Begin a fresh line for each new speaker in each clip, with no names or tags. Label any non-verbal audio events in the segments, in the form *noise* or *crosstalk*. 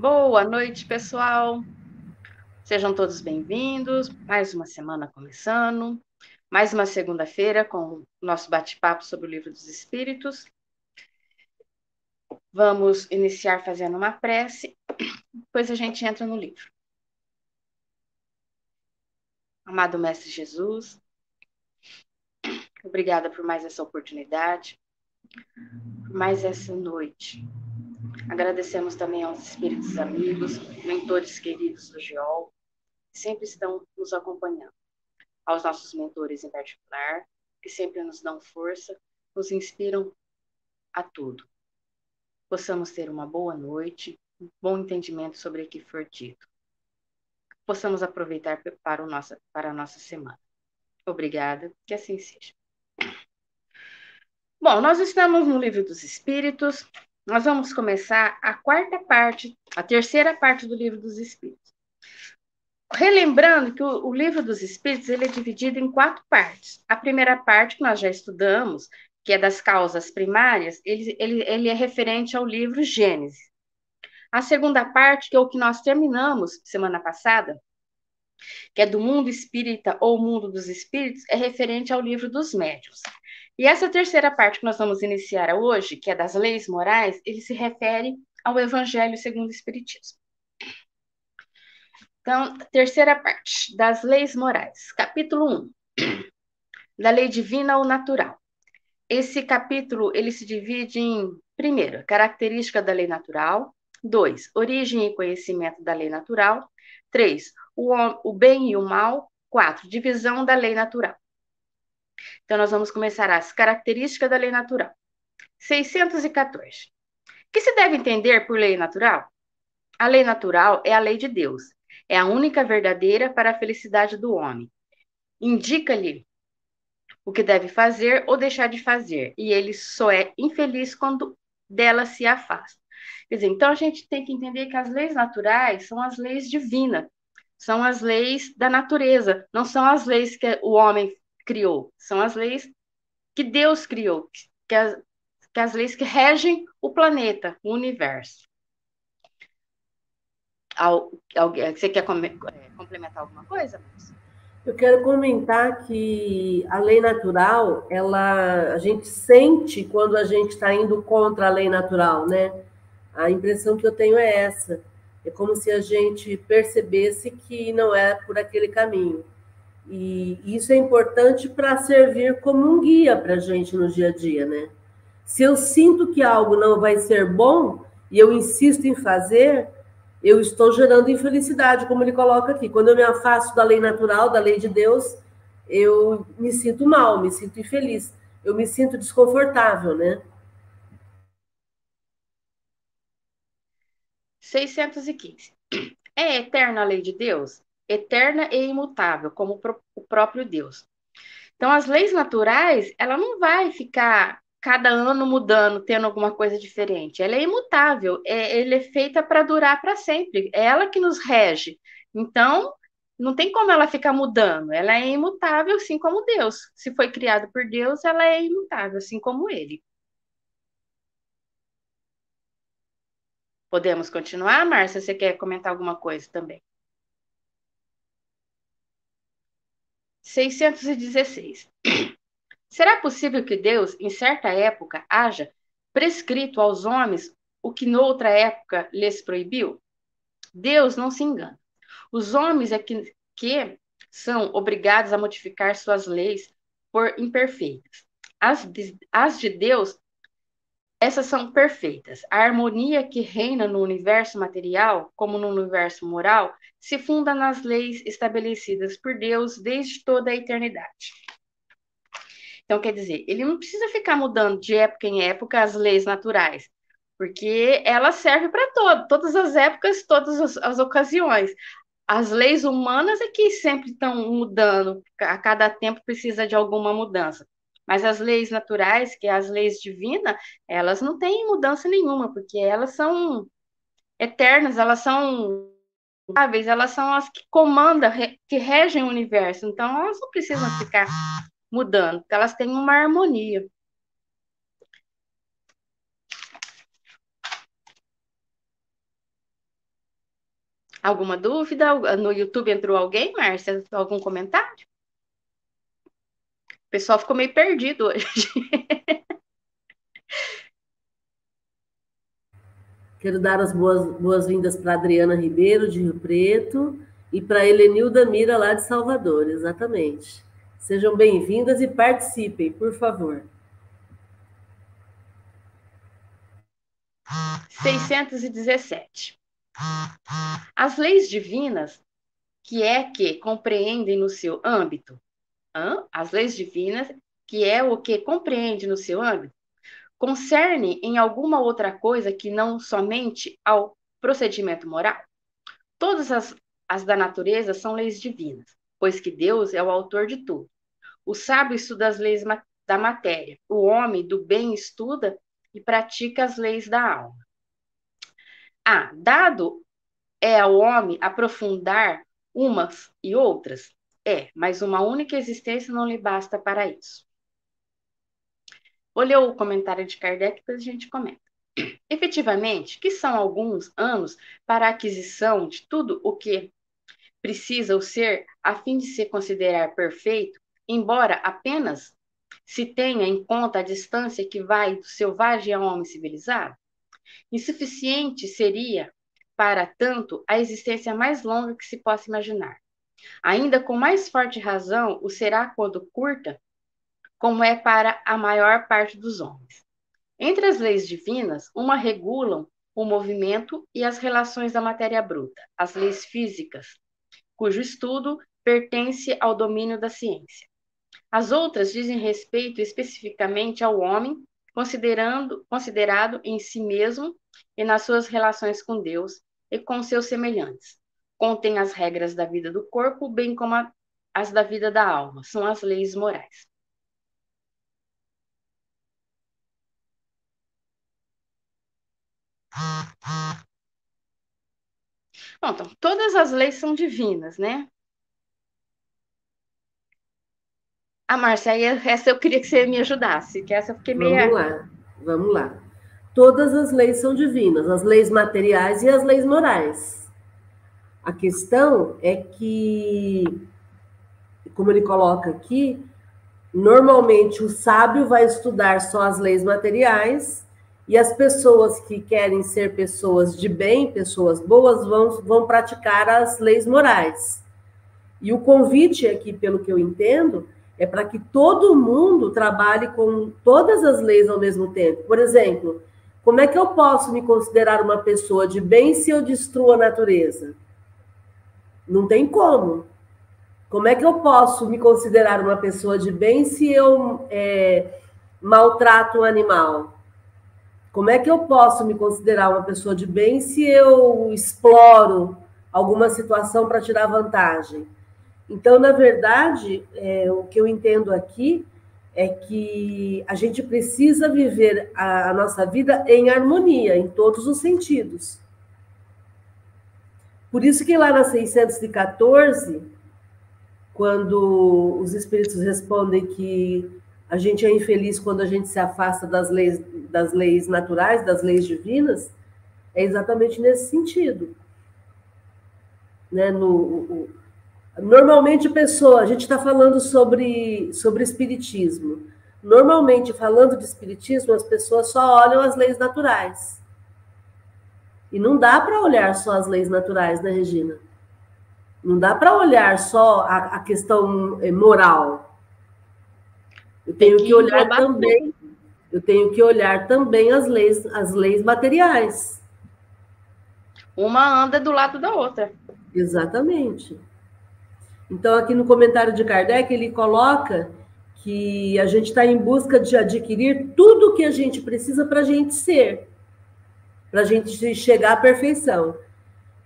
Boa noite, pessoal. Sejam todos bem-vindos. Mais uma semana começando. Mais uma segunda-feira com o nosso bate-papo sobre o Livro dos Espíritos. Vamos iniciar fazendo uma prece, depois a gente entra no livro. Amado Mestre Jesus, obrigada por mais essa oportunidade, por mais essa noite Agradecemos também aos espíritos amigos, mentores queridos do GEOL, que sempre estão nos acompanhando. Aos nossos mentores em particular, que sempre nos dão força, nos inspiram a tudo. Possamos ter uma boa noite, um bom entendimento sobre o que for dito. Possamos aproveitar para, o nossa, para a nossa semana. Obrigada, que assim seja. Bom, nós estamos no Livro dos Espíritos, nós vamos começar a quarta parte, a terceira parte do livro dos Espíritos. Relembrando que o, o, livro dos Espíritos ele é dividido em quatro partes. A primeira parte, que nós já estudamos, que é das causas primárias, ele, ele, ele é referente ao livro Gênesis. A segunda parte, que é o que nós terminamos semana passada, que é do mundo espírita ou mundo dos espíritos, é referente ao livro dos médios. E essa terceira parte que nós vamos iniciar hoje, que é das leis morais, ele se refere ao Evangelho segundo o Espiritismo. Então, terceira parte, das leis morais. Capítulo 1, *clears throat* da lei divina ou natural. Esse capítulo, ele se divide em, primeiro, característica da lei natural, dois, origem e conhecimento da lei natural, três, o, o bem e o mal, quatro, divisão da lei natural. Então, nós vamos começar as características da lei natural. 614. O que se deve entender por lei natural? A lei natural é a lei de Deus. É a única verdadeira para a felicidade do homem. Indica-lhe o que deve fazer ou deixar de fazer, e ele só é infeliz quando dela se afasta. Quer dizer, então a gente tem que entender que as leis naturais são as leis divinas, são as leis da natureza, não são as leis que o homem criou, são as leis que Deus criou, que as, que as leis que regem o planeta, o universo. Você quer é, complementar alguma coisa,
Eu quero comentar que a lei natural, ela, a gente sente quando a gente está indo contra a lei natural, né? A impressão que eu tenho é essa. É como se a gente percebesse que não é por aquele caminho. E isso é importante para servir como um guia para a gente no dia a dia, né? Se eu sinto que algo não vai ser bom e eu insisto em fazer, eu estou gerando infelicidade, como ele coloca aqui. Quando eu me afasto da lei natural, da lei de Deus, eu me sinto mal, me sinto infeliz, eu me sinto desconfortável, né?
615. É eterna a lei de Deus? Eterna e imutável, como o próprio Deus. Então, as leis naturais, ela não vai ficar cada ano mudando, tendo alguma coisa diferente. Ela é imutável, é, ela é feita para durar para sempre. É ela que nos rege. Então, não tem como ela ficar mudando. Ela é imutável, assim como Deus. Se foi criado por Deus, ela é imutável, assim como Ele. Podemos continuar, Márcia? Você quer comentar alguma coisa também? 616. Será possível que Deus, em certa época, haja prescrito aos homens o que noutra época lhes proibiu? Deus não se engana. Os homens é que, que são obrigados a modificar suas leis por imperfeitas. As de, as de Deus, essas são perfeitas. A harmonia que reina no universo material, como no universo moral, se funda nas leis estabelecidas por Deus desde toda a eternidade. Então, quer dizer, ele não precisa ficar mudando de época em época as leis naturais, porque ela serve para todo, todas as épocas, todas as, as ocasiões. As leis humanas é que sempre estão mudando, a cada tempo precisa de alguma mudança. Mas as leis naturais, que é as leis divinas, elas não têm mudança nenhuma, porque elas são eternas, elas são elas são as que comandam, que regem o universo. Então, elas não precisam ficar mudando, elas têm uma harmonia. Alguma dúvida? No YouTube entrou alguém, Márcia? Algum comentário? O pessoal ficou meio perdido hoje.
Quero dar as boas-vindas para Adriana Ribeiro, de Rio Preto, e para Helenilda Mira, lá de Salvador, exatamente. Sejam bem-vindas e participem, por favor.
617. As leis divinas, que é que compreendem no seu âmbito, As leis divinas, que é o que compreende no seu âmbito, concerne em alguma outra coisa que não somente ao procedimento moral? Todas as, as da natureza são leis divinas, pois que Deus é o autor de tudo. O sábio estuda as leis da matéria, o homem do bem estuda e pratica as leis da alma. Ah, dado é ao homem aprofundar umas e outras? É, mas uma única existência não lhe basta para isso. Ler o comentário de Kardec, depois a gente comenta. *clears throat* Efetivamente, que são alguns anos para a aquisição de tudo o que precisa o ser a fim de se considerar perfeito, embora apenas se tenha em conta a distância que vai do selvagem ao homem civilizado? Insuficiente seria, para tanto, a existência mais longa que se possa imaginar. Ainda com mais forte razão o será quando curta como é para a maior parte dos homens. Entre as leis divinas, uma regulam o movimento e as relações da matéria bruta, as leis físicas, cujo estudo pertence ao domínio da ciência. As outras dizem respeito especificamente ao homem, considerando, considerado em si mesmo e nas suas relações com Deus e com seus semelhantes. Contém as regras da vida do corpo, bem como as da vida da alma, são as leis morais. Bom, então, todas as leis são divinas, né? A ah, Márcia, essa eu queria que você me ajudasse, que essa eu fiquei meio.
Vamos lá, vamos lá. Todas as leis são divinas, as leis materiais e as leis morais. A questão é que, como ele coloca aqui, normalmente o sábio vai estudar só as leis materiais e as pessoas que querem ser pessoas de bem, pessoas boas, vão, vão praticar as leis morais. E o convite aqui, pelo que eu entendo, é para que todo mundo trabalhe com todas as leis ao mesmo tempo. Por exemplo, como é que eu posso me considerar uma pessoa de bem se eu destruo a natureza? Não tem como. Como é que eu posso me considerar uma pessoa de bem se eu é, maltrato um animal? Como é que eu posso me considerar uma pessoa de bem se eu exploro alguma situação para tirar vantagem? Então, na verdade, é, o que eu entendo aqui é que a gente precisa viver a, a nossa vida em harmonia, em todos os sentidos. Por isso que lá na 614, quando os espíritos respondem que a gente é infeliz quando a gente se afasta das leis, das leis naturais, das leis divinas, é exatamente nesse sentido. Né? No, o, normalmente, pessoa, a gente está falando sobre, sobre espiritismo. Normalmente, falando de espiritismo, as pessoas só olham as leis naturais. E não dá para olhar só as leis naturais, né, Regina? Não dá para olhar só a, a questão eh, moral eu tenho que, que olhar também, tudo. eu tenho que olhar também as leis, as leis materiais.
Uma anda do lado da outra.
Exatamente. Então, aqui no comentário de Kardec, ele coloca que a gente está em busca de adquirir tudo o que a gente precisa para a gente ser, para a gente chegar à perfeição.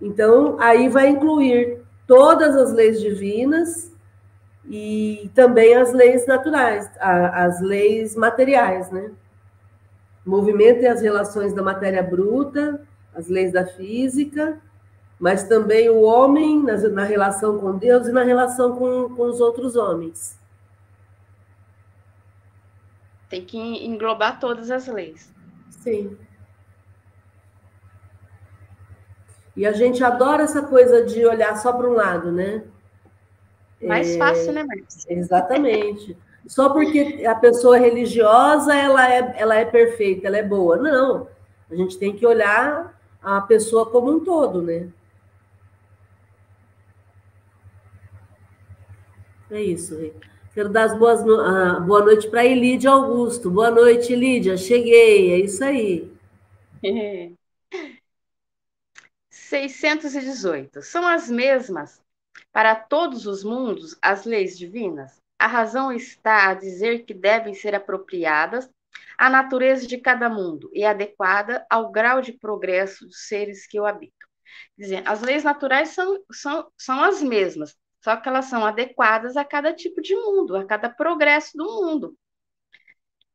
Então, aí vai incluir todas as leis divinas, e também as leis naturais, as leis materiais, né? O movimento e as relações da matéria bruta, as leis da física, mas também o homem na, relação com Deus e na relação com, com os outros homens.
Tem que englobar todas as leis.
Sim. E a gente adora essa coisa de olhar só para um lado, né?
Mais é... fácil, né, Marcos?
Exatamente. Só porque a pessoa é religiosa, ela é, ela é perfeita, ela é boa. Não. A gente tem que olhar a pessoa como um todo, né? É isso. Quero dar as boas no... ah, boa noite para Elídia Augusto. Boa noite, Lídia. Cheguei, é isso aí. *laughs*
618. São as mesmas para todos os mundos as leis divinas? A razão está a dizer que devem ser apropriadas à natureza de cada mundo e adequada ao grau de progresso dos seres que o habitam. Dizendo, as leis naturais são, são, são as mesmas, só que elas são adequadas a cada tipo de mundo, a cada progresso do mundo.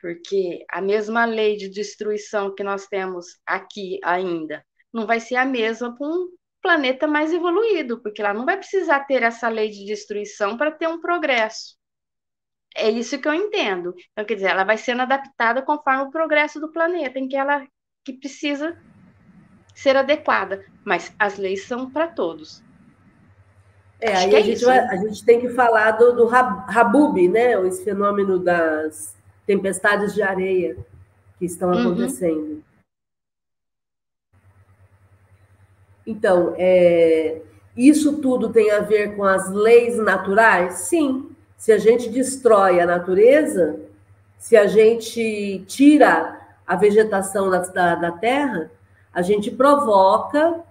Porque a mesma lei de destruição que nós temos aqui ainda não vai ser a mesma para um planeta mais evoluído, porque lá não vai precisar ter essa lei de destruição para ter um progresso. É isso que eu entendo. Então, quer dizer, ela vai sendo adaptada conforme o progresso do planeta, em que ela que precisa ser adequada. Mas as leis são para todos.
É, aí a, é gente vai, né? a gente tem que falar do, do Habub, né? Esse fenômeno das tempestades de areia que estão uhum. acontecendo. Uhum. Então, é, isso tudo tem a ver com as leis naturais? Sim. Se a gente destrói a natureza, se a gente tira a vegetação da, da, da terra, a gente provoca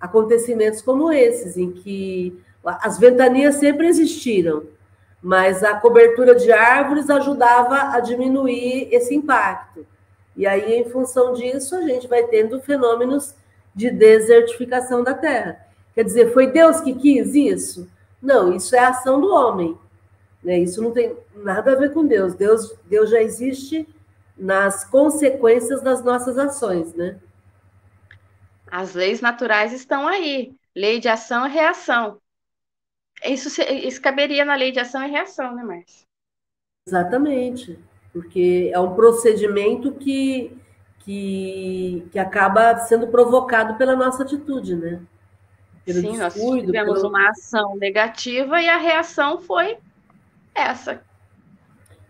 acontecimentos como esses, em que as ventanias sempre existiram, mas a cobertura de árvores ajudava a diminuir esse impacto. E aí, em função disso, a gente vai tendo fenômenos de desertificação da terra. Quer dizer, foi Deus que quis isso? Não, isso é a ação do homem. Né? Isso não tem nada a ver com Deus. Deus, Deus já existe nas consequências das nossas ações, né?
As leis naturais estão aí. Lei de ação e reação. Isso, isso caberia na lei de ação e reação, né, Márcia?
Exatamente, porque é um procedimento que, que, que acaba sendo provocado pela nossa atitude, né?
Pelo Sim, nós tivemos pelo... uma ação negativa e a reação foi essa.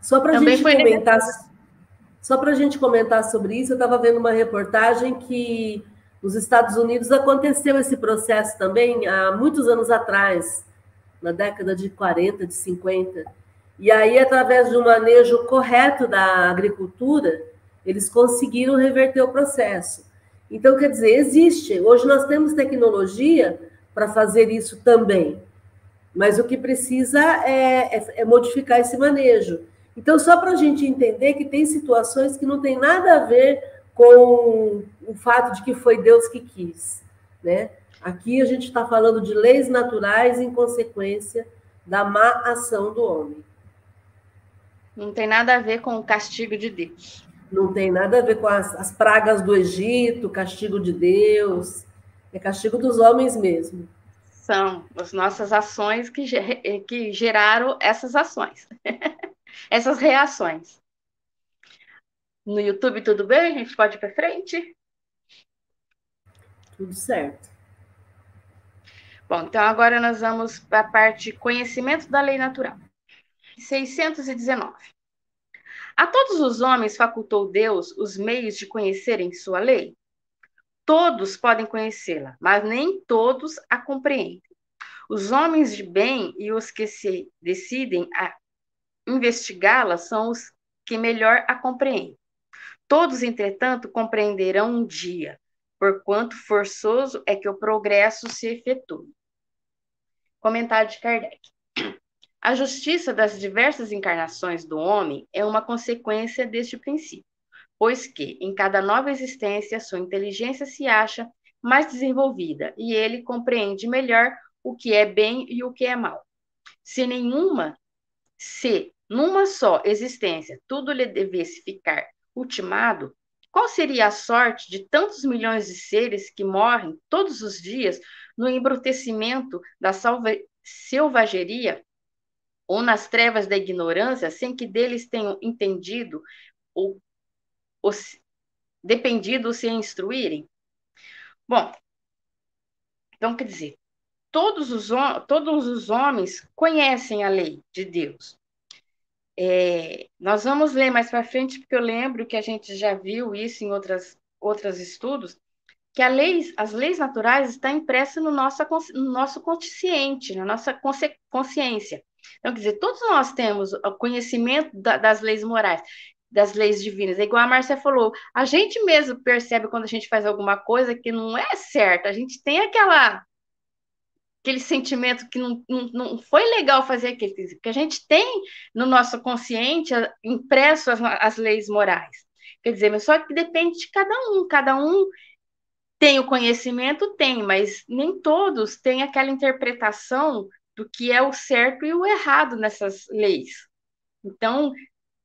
Só para a gente comentar, só para a gente comentar sobre isso, eu estava vendo uma reportagem que nos Estados Unidos aconteceu esse processo também há muitos anos atrás na década de 40, de 50. E aí, através de um manejo correto da agricultura, eles conseguiram reverter o processo. Então, quer dizer, existe. Hoje nós temos tecnologia para fazer isso também. Mas o que precisa é, é, é modificar esse manejo. Então, só para a gente entender que tem situações que não tem nada a ver com o fato de que foi Deus que quis, né? Aqui a gente está falando de leis naturais em consequência da má ação do homem.
Não tem nada a ver com o castigo de Deus.
Não tem nada a ver com as, as pragas do Egito, castigo de Deus. É castigo dos homens mesmo.
São as nossas ações que, que geraram essas ações, *laughs* essas reações. No YouTube, tudo bem? A gente pode ir para frente?
Tudo certo.
Bom, então agora nós vamos para a parte conhecimento da lei natural. 619. A todos os homens facultou Deus os meios de conhecerem sua lei? Todos podem conhecê-la, mas nem todos a compreendem. Os homens de bem e os que se decidem a investigá-la são os que melhor a compreendem. Todos, entretanto, compreenderão um dia, porquanto forçoso é que o progresso se efetue. Comentário de Kardec. A justiça das diversas encarnações do homem é uma consequência deste princípio, pois que, em cada nova existência, sua inteligência se acha mais desenvolvida e ele compreende melhor o que é bem e o que é mal. Se nenhuma, se numa só existência tudo lhe devesse ficar ultimado, qual seria a sorte de tantos milhões de seres que morrem todos os dias no embrutecimento da selvageria ou nas trevas da ignorância, sem que deles tenham entendido ou, ou dependido ou se instruírem? Bom, Então, quer dizer, todos os, todos os homens conhecem a lei de Deus. É, nós vamos ler mais para frente, porque eu lembro que a gente já viu isso em outras, outros estudos, que a lei, as leis naturais estão impressas no nosso, no nosso consciente, na nossa consciência. Então, quer dizer, todos nós temos o conhecimento da, das leis morais, das leis divinas. É igual a Márcia falou, a gente mesmo percebe quando a gente faz alguma coisa que não é certa, a gente tem aquela aquele sentimento que não, não, não foi legal fazer aquilo, porque a gente tem no nosso consciente impresso as, as leis morais. Quer dizer, mas só que depende de cada um, cada um tem o conhecimento, tem, mas nem todos têm aquela interpretação do que é o certo e o errado nessas leis. Então,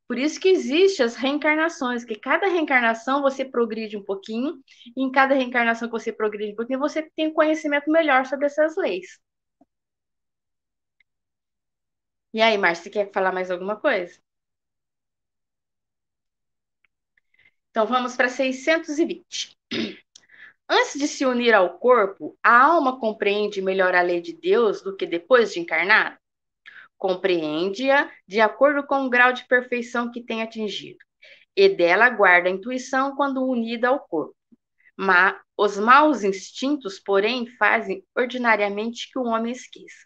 por isso que existem as reencarnações, que cada reencarnação você progride um pouquinho, e em cada reencarnação que você progride um pouquinho, você tem um conhecimento melhor sobre essas leis. E aí, Márcia, você quer falar mais alguma coisa? Então vamos para 620. Antes de se unir ao corpo, a alma compreende melhor a lei de Deus do que depois de encarnar? compreende-a de acordo com o grau de perfeição que tem atingido, e dela guarda a intuição quando unida ao corpo. Mas os maus instintos, porém, fazem ordinariamente que o homem esqueça.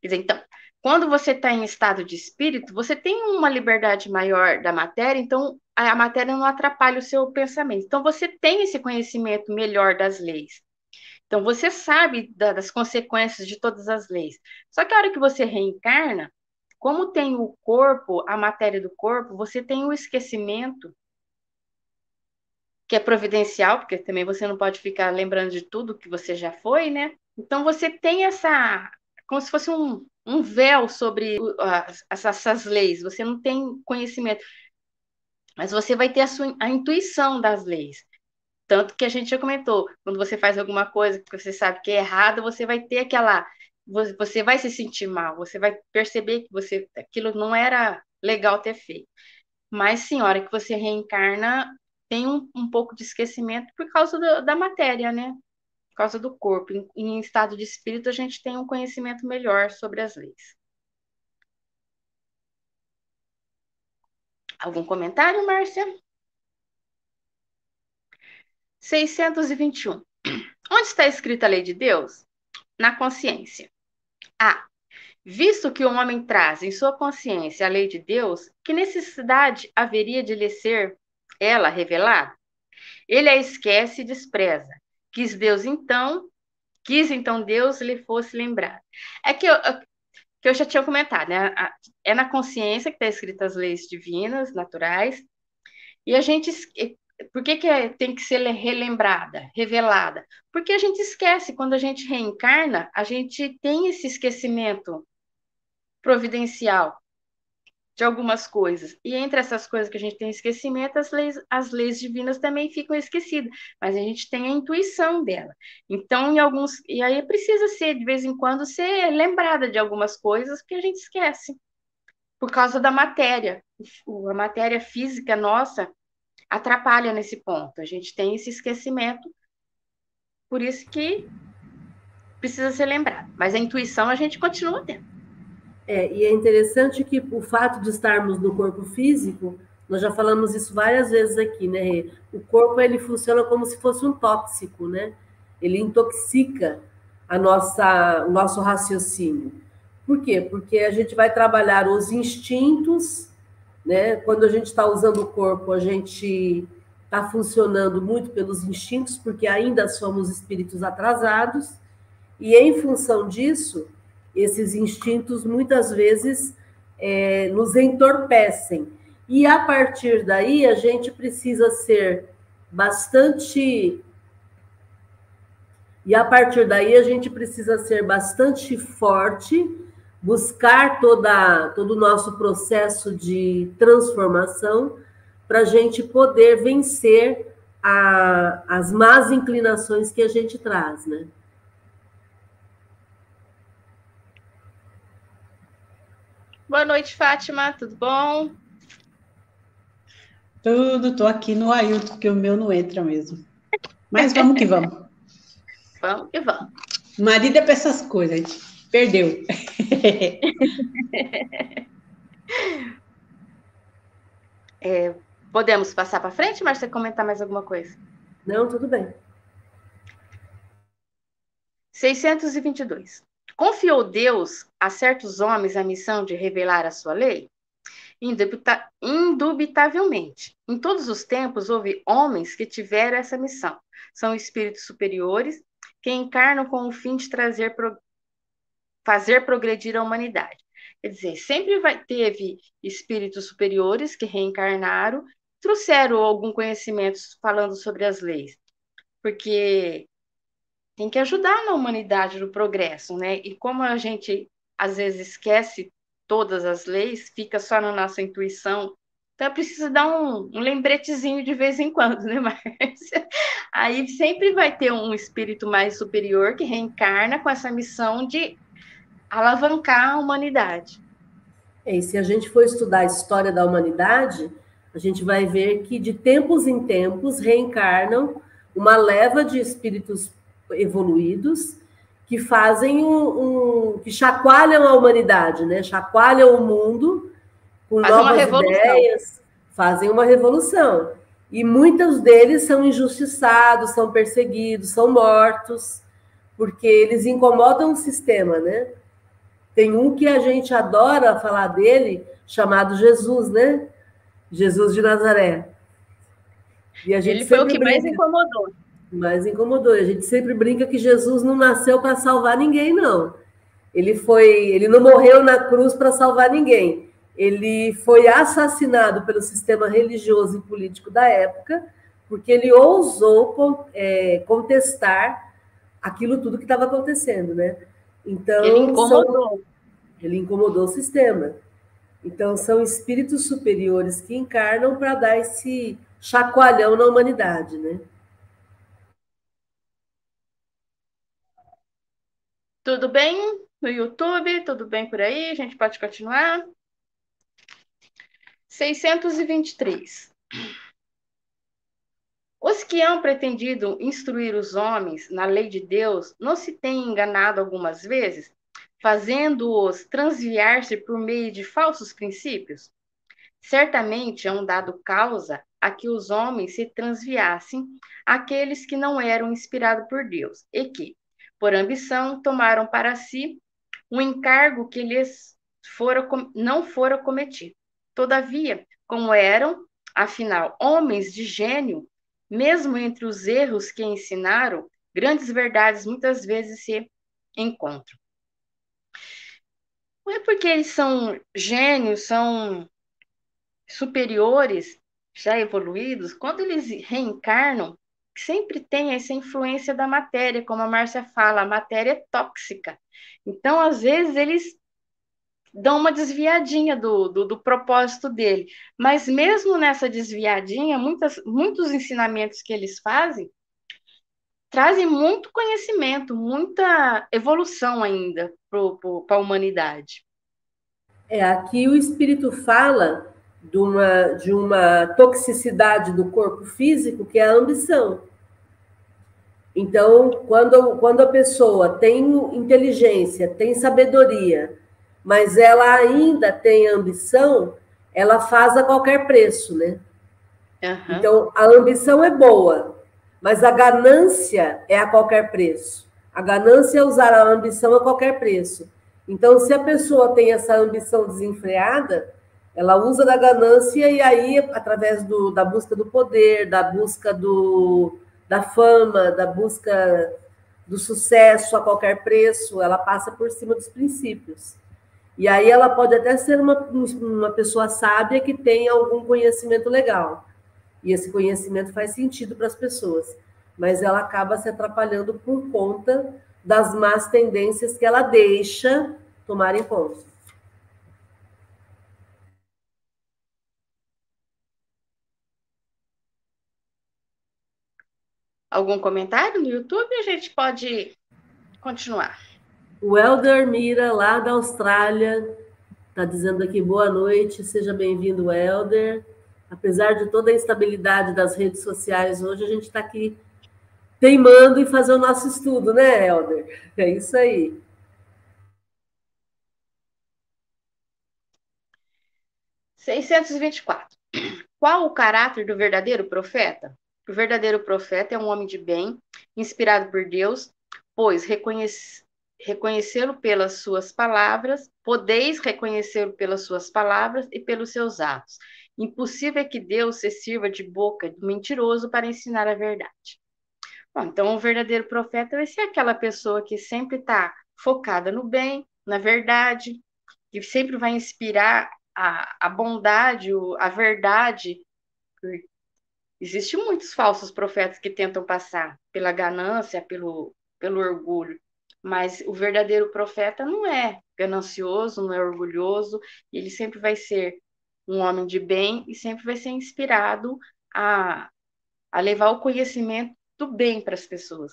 Quer dizer, então, quando você está em estado de espírito, você tem uma liberdade maior da matéria, então a matéria não atrapalha o seu pensamento. Então, você tem esse conhecimento melhor das leis. Então, você sabe da, das consequências de todas as leis. Só que a hora que você reencarna, como tem o corpo, a matéria do corpo, você tem o esquecimento, que é providencial, porque também você não pode ficar lembrando de tudo que você já foi, né? Então, você tem essa. Como se fosse um, um véu sobre as, essas leis, você não tem conhecimento. Mas você vai ter a, sua, a intuição das leis. Tanto que a gente já comentou, quando você faz alguma coisa que você sabe que é errado, você vai ter aquela. Você vai se sentir mal, você vai perceber que você aquilo não era legal ter feito. Mas, sim, a hora que você reencarna, tem um, um pouco de esquecimento por causa do, da matéria, né? Por causa do corpo. Em, em estado de espírito, a gente tem um conhecimento melhor sobre as leis. Algum comentário, Márcia? 621. Onde está escrita a lei de Deus? Na consciência. A. Visto que o homem traz em sua consciência a lei de Deus, que necessidade haveria de lhe ser ela revelada? Ele a esquece e despreza. Quis Deus então, quis então Deus lhe fosse lembrado. É que eu, que eu já tinha comentado, né? É na consciência que está escritas as leis divinas, naturais, e a gente por que, que é, tem que ser relembrada, revelada? Porque a gente esquece, quando a gente reencarna, a gente tem esse esquecimento providencial de algumas coisas. E entre essas coisas que a gente tem esquecimento, as leis, as leis divinas também ficam esquecidas, mas a gente tem a intuição dela. Então, em alguns. E aí precisa ser, de vez em quando, ser lembrada de algumas coisas que a gente esquece. Por causa da matéria. A matéria física nossa atrapalha nesse ponto. A gente tem esse esquecimento, por isso que precisa ser lembrado. Mas a intuição a gente continua tendo.
É, e é interessante que o fato de estarmos no corpo físico, nós já falamos isso várias vezes aqui, né? O corpo ele funciona como se fosse um tóxico, né? Ele intoxica a nossa, o nosso raciocínio. Por quê? Porque a gente vai trabalhar os instintos né? Quando a gente está usando o corpo, a gente está funcionando muito pelos instintos, porque ainda somos espíritos atrasados, e em função disso, esses instintos muitas vezes é, nos entorpecem. E a partir daí, a gente precisa ser bastante. E a partir daí, a gente precisa ser bastante forte buscar toda, todo o nosso processo de transformação para a gente poder vencer a, as más inclinações que a gente traz, né?
Boa noite, Fátima, tudo bom?
Tudo, estou aqui no Ailton, porque o meu não entra mesmo. Mas vamos que vamos. *laughs*
vamos que vamos.
Marido é para essas coisas, a gente perdeu. *laughs*
é, podemos passar para frente, Márcia, comentar mais alguma coisa?
Não, tudo bem.
622. Confiou Deus a certos homens a missão de revelar a sua lei? Indubita indubitavelmente. Em todos os tempos houve homens que tiveram essa missão. São espíritos superiores que encarnam com o fim de trazer pro... fazer progredir a humanidade. Quer dizer, sempre vai, teve espíritos superiores que reencarnaram, trouxeram algum conhecimento falando sobre as leis. Porque tem que ajudar na humanidade no progresso, né? E como a gente às vezes esquece todas as leis, fica só na nossa intuição, então precisa dar um, um lembretezinho de vez em quando, né, *laughs* Márcia? Aí sempre vai ter um espírito mais superior que reencarna com essa missão de alavancar a humanidade.
É, e se a gente for estudar a história da humanidade, a gente vai ver que de tempos em tempos reencarnam uma leva de espíritos evoluídos que fazem um, um, que chacoalham a humanidade, né? Chacoalham o mundo com Faz novas ideias, fazem uma revolução. E muitos deles são injustiçados, são perseguidos, são mortos, porque eles incomodam o sistema, né? Tem um que a gente adora falar dele, chamado Jesus, né? Jesus de Nazaré.
E a gente Ele foi o que mais incomodou
mais incomodou. A gente sempre brinca que Jesus não nasceu para salvar ninguém, não. Ele foi, ele não morreu na cruz para salvar ninguém. Ele foi assassinado pelo sistema religioso e político da época, porque ele ousou é, contestar aquilo tudo que estava acontecendo, né? Então
ele incomodou. São,
ele incomodou o sistema. Então são espíritos superiores que encarnam para dar esse chacoalhão na humanidade, né?
Tudo bem no YouTube? Tudo bem por aí? A gente pode continuar? 623. Os que hão pretendido instruir os homens na lei de Deus não se têm enganado algumas vezes, fazendo-os transviar-se por meio de falsos princípios? Certamente hão dado causa a que os homens se transviassem aqueles que não eram inspirados por Deus, e que, por ambição, tomaram para si um encargo que lhes fora, não fora cometido. Todavia, como eram, afinal, homens de gênio, mesmo entre os erros que ensinaram, grandes verdades muitas vezes se encontram. Não é porque eles são gênios, são superiores, já evoluídos, quando eles reencarnam, sempre tem essa influência da matéria, como a Márcia fala, a matéria é tóxica. Então, às vezes, eles dão uma desviadinha do, do, do, propósito dele. Mas mesmo nessa desviadinha, muitas, muitos ensinamentos que eles fazem trazem muito conhecimento, muita evolução ainda para a humanidade.
É, aqui o Espírito fala de uma, de uma toxicidade do corpo físico, que é a ambição. Então, quando, quando a pessoa tem inteligência, tem sabedoria, mas ela ainda tem ambição, ela faz a qualquer preço, né? Uhum. Então, a ambição é boa, mas a ganância é a qualquer preço. A ganância é usar a ambição a qualquer preço. Então, se a pessoa tem essa ambição desenfreada, ela usa da ganância e aí, através do, da busca do poder, da busca do, da fama, da busca do sucesso a qualquer preço, ela passa por cima dos princípios. E aí ela pode até ser uma, uma pessoa sábia que tem algum conhecimento legal. E esse conhecimento faz sentido para as pessoas. Mas ela acaba se atrapalhando por conta das más tendências que ela deixa tomar em conta.
Algum comentário no YouTube, a gente pode continuar.
O Elder Mira, lá da Austrália, está dizendo aqui boa noite, seja bem-vindo, Elder. Apesar de toda a instabilidade das redes sociais, hoje a gente está aqui teimando em fazer o nosso estudo, né, Helder? É isso aí.
Seiscentos Qual o caráter do verdadeiro profeta? O verdadeiro profeta é um homem de bem, inspirado por Deus, pois reconhece, reconhecê-lo pelas suas palavras, podeis reconhecê-lo pelas suas palavras e pelos seus atos. Impossível é que Deus se sirva de boca do mentiroso para ensinar a verdade. Bom, então, o verdadeiro profeta vai ser aquela pessoa que sempre está focada no bem, na verdade, que sempre vai inspirar a, a bondade, a verdade. Existem muitos falsos profetas que tentam passar pela ganância, pelo, pelo orgulho. Mas o verdadeiro profeta não é ganancioso, não é orgulhoso, ele sempre vai ser um homem de bem e sempre vai ser inspirado a, a levar o conhecimento do bem para as pessoas.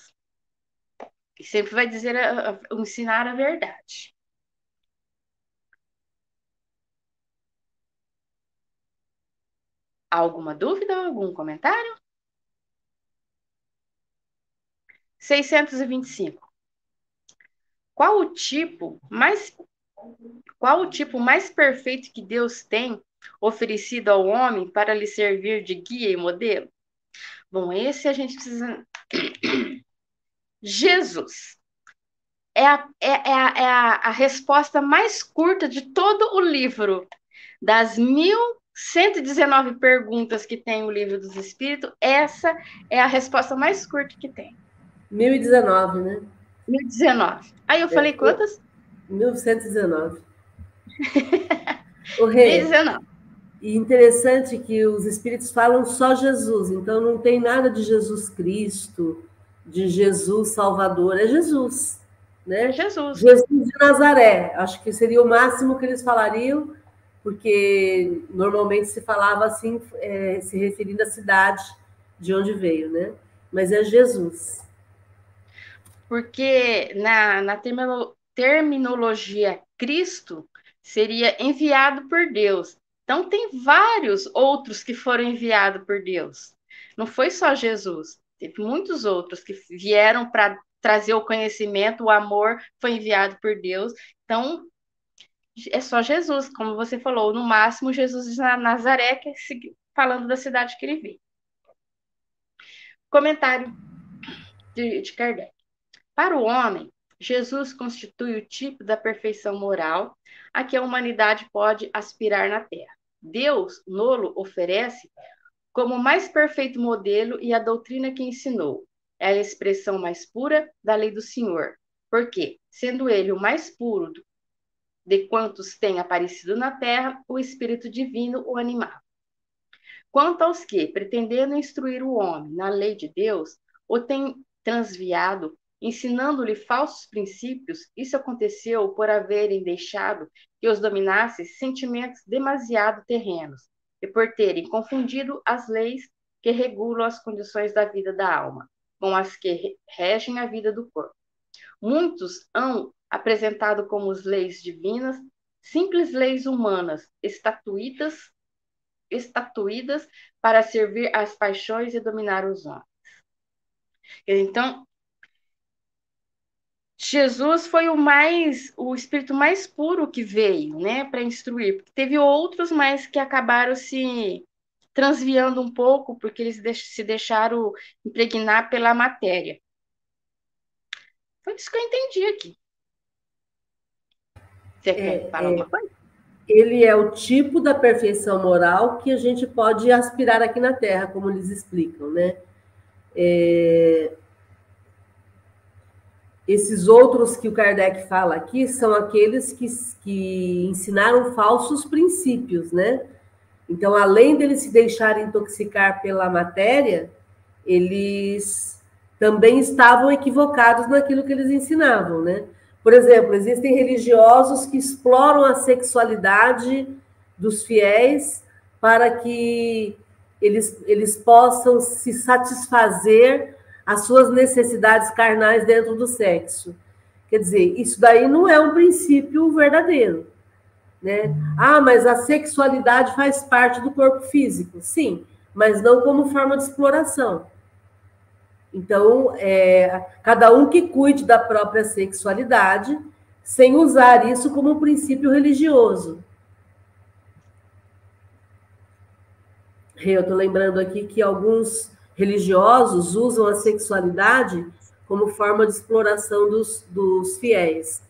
E sempre vai dizer, a, a, ensinar a verdade. Alguma dúvida, algum comentário? 625. Qual o tipo mais qual o tipo mais perfeito que Deus tem oferecido ao homem para lhe servir de guia e modelo? Bom, esse a gente precisa. *clears throat* Jesus é a, é, é, a, é a, resposta mais curta de todo o livro. Das 1.119 perguntas que tem o livro dos Espíritos, essa é a resposta mais curta que tem.
1019, né?
1019. Aí eu falei quantas?
1119. o rei. 1019. E interessante que os espíritos falam só Jesus, então não tem nada de Jesus Cristo, de Jesus Salvador, é Jesus, né?
Jesus.
Jesus de Nazaré, acho que seria o máximo que eles falariam, porque normalmente se falava assim, é, se referindo à cidade de onde veio, né? Mas é Jesus
porque na, na terminologia Cristo seria enviado por Deus. Então, tem vários outros que foram enviados por Deus. Não foi só Jesus, teve muitos outros que vieram para trazer o conhecimento, o amor foi enviado por Deus. Então, é só Jesus, como você falou, no máximo Jesus de Nazaré, que é falando da cidade que ele veio. Comentário de, de Kardec. Para o homem, Jesus constitui o tipo da perfeição moral a que a humanidade pode aspirar na Terra. Deus, nolo, oferece como o mais perfeito modelo e a doutrina que ensinou. É a expressão mais pura da lei do Senhor, porque, sendo ele o mais puro de quantos têm aparecido na Terra, o Espírito Divino o animava. Quanto aos que, pretendendo instruir o homem na lei de Deus, o têm transviado ensinando-lhe falsos princípios, isso aconteceu por haverem deixado que os dominasse sentimentos demasiado terrenos e por terem confundido as leis que regulam as condições da vida da alma com as que regem a vida do corpo. Muitos hão apresentado como as leis divinas simples leis humanas estatuídas estatuídas para servir às paixões e dominar os homens. Então, Jesus foi o mais, o espírito mais puro que veio, né, para instruir. Porque teve outros, mas que acabaram se transviando um pouco, porque eles se deixaram impregnar pela matéria. Foi isso que eu entendi aqui.
Você é, quer falar é, uma coisa? Ele é o tipo da perfeição moral que a gente pode aspirar aqui na Terra, como eles explicam, né? É, esses outros que o Kardec fala aqui são aqueles que, que ensinaram falsos princípios, né? Então, além deles se deixarem intoxicar pela matéria, eles também estavam equivocados naquilo que eles ensinavam, né? Por exemplo, existem religiosos que exploram a sexualidade dos fiéis para que eles, eles possam se satisfazer as suas necessidades carnais dentro do sexo. Quer dizer, isso daí não é um princípio verdadeiro. Né? Ah, mas a sexualidade faz parte do corpo físico. Sim, mas não como forma de exploração. Então, é, cada um que cuide da própria sexualidade, sem usar isso como um princípio religioso. Eu estou lembrando aqui que alguns religiosos usam a sexualidade como forma de exploração dos, dos fiéis.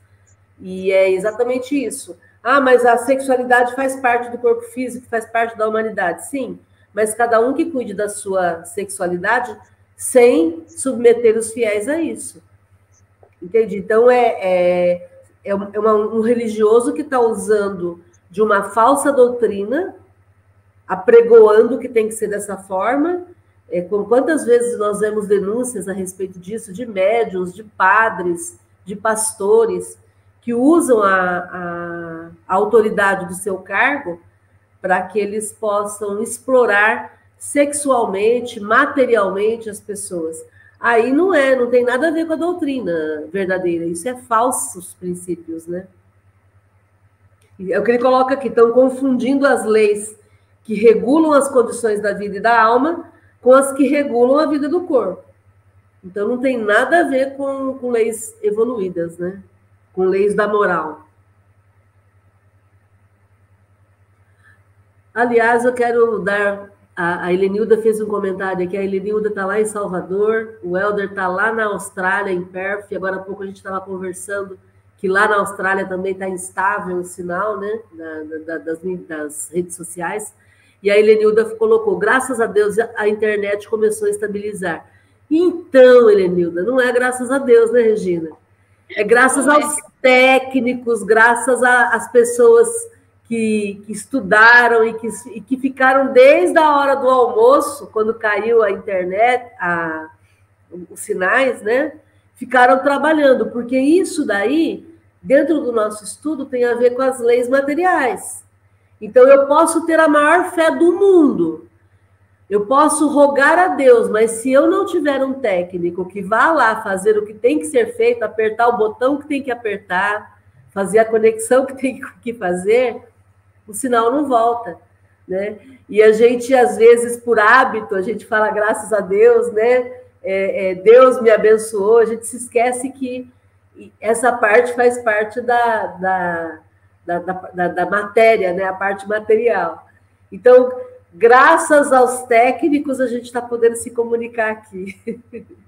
E é exatamente isso. Ah, mas a sexualidade faz parte do corpo físico, faz parte da humanidade. Sim, mas cada um que cuide da sua sexualidade sem submeter os fiéis a isso. Entende? Então, é, é, é, um religioso que está usando de uma falsa doutrina, apregoando que tem que ser dessa forma. É, com quantas vezes nós vemos denúncias a respeito disso, de médiums, de padres, de pastores, que usam a, a, a autoridade do seu cargo para que eles possam explorar sexualmente, materialmente as pessoas. Aí não é, não tem nada a ver com a doutrina verdadeira, isso é falsos princípios, né? É o que ele coloca aqui, estão confundindo as leis que regulam as condições da vida e da alma com as que regulam a vida do corpo. Então não tem nada a ver com, com leis evoluídas, né? Com leis da moral. Aliás, eu quero dar. A, a Helenilda fez um comentário aqui. A Helenilda está lá em Salvador, o Helder está lá na Austrália, em Perth. Agora há pouco a gente estava conversando que lá na Austrália também está instável o sinal né, da, da, das, das, redes sociais. E a Helenilda colocou: graças a Deus a internet começou a estabilizar. Então, Helenilda, não é graças a Deus, né, Regina? É graças aos técnicos, graças às pessoas que, que estudaram e que, e que ficaram desde a hora do almoço, quando caiu a internet, a, os sinais, né? Ficaram trabalhando, porque isso daí, dentro do nosso estudo, tem a ver com as leis materiais. Então, eu posso ter a maior fé do mundo, eu posso rogar a Deus, mas se eu não tiver um técnico que vá lá fazer o que tem que ser feito, apertar o botão que tem que apertar, fazer a conexão que tem que fazer, o sinal não volta, né? E a gente, às vezes, por hábito, a gente fala graças a Deus, né? É, é, Deus me abençoou, a gente se esquece que essa parte faz parte da, da, da, da, da matéria, né? A parte material. Então, graças aos técnicos, a gente está podendo se comunicar aqui. *laughs*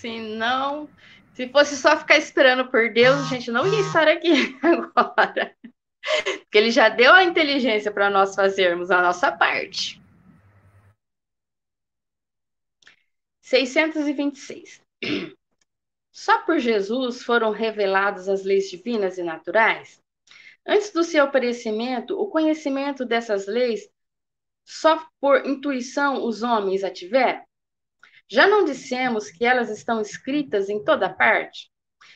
Se não, se fosse só ficar esperando por Deus, a gente não ia estar aqui *laughs* agora. Porque ele já deu a inteligência para nós fazermos a nossa parte. 626. Só por Jesus foram reveladas as leis divinas e naturais? Antes do seu aparecimento, o conhecimento dessas leis só por intuição os homens a tiveram? Já não dissemos que elas estão escritas em toda parte?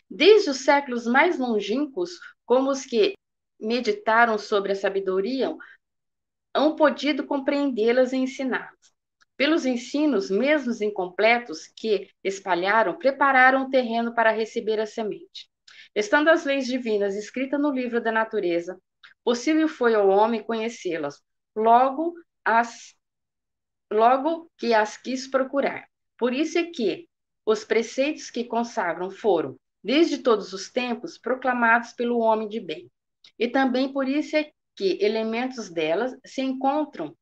Desde os séculos mais longínquos, como os que meditaram sobre a sabedoria, hão podido compreendê-las e ensiná-las. Pelos ensinos, mesmo incompletos, que espalharam, prepararam o terreno para receber a semente. Estando as leis divinas escritas no livro da natureza, possível foi ao homem conhecê-las, logo, as, logo que as quis procurar. Por isso é que os preceitos que consagram foram, desde todos os tempos, proclamados pelo homem de bem. E também por isso é que elementos delas se encontram,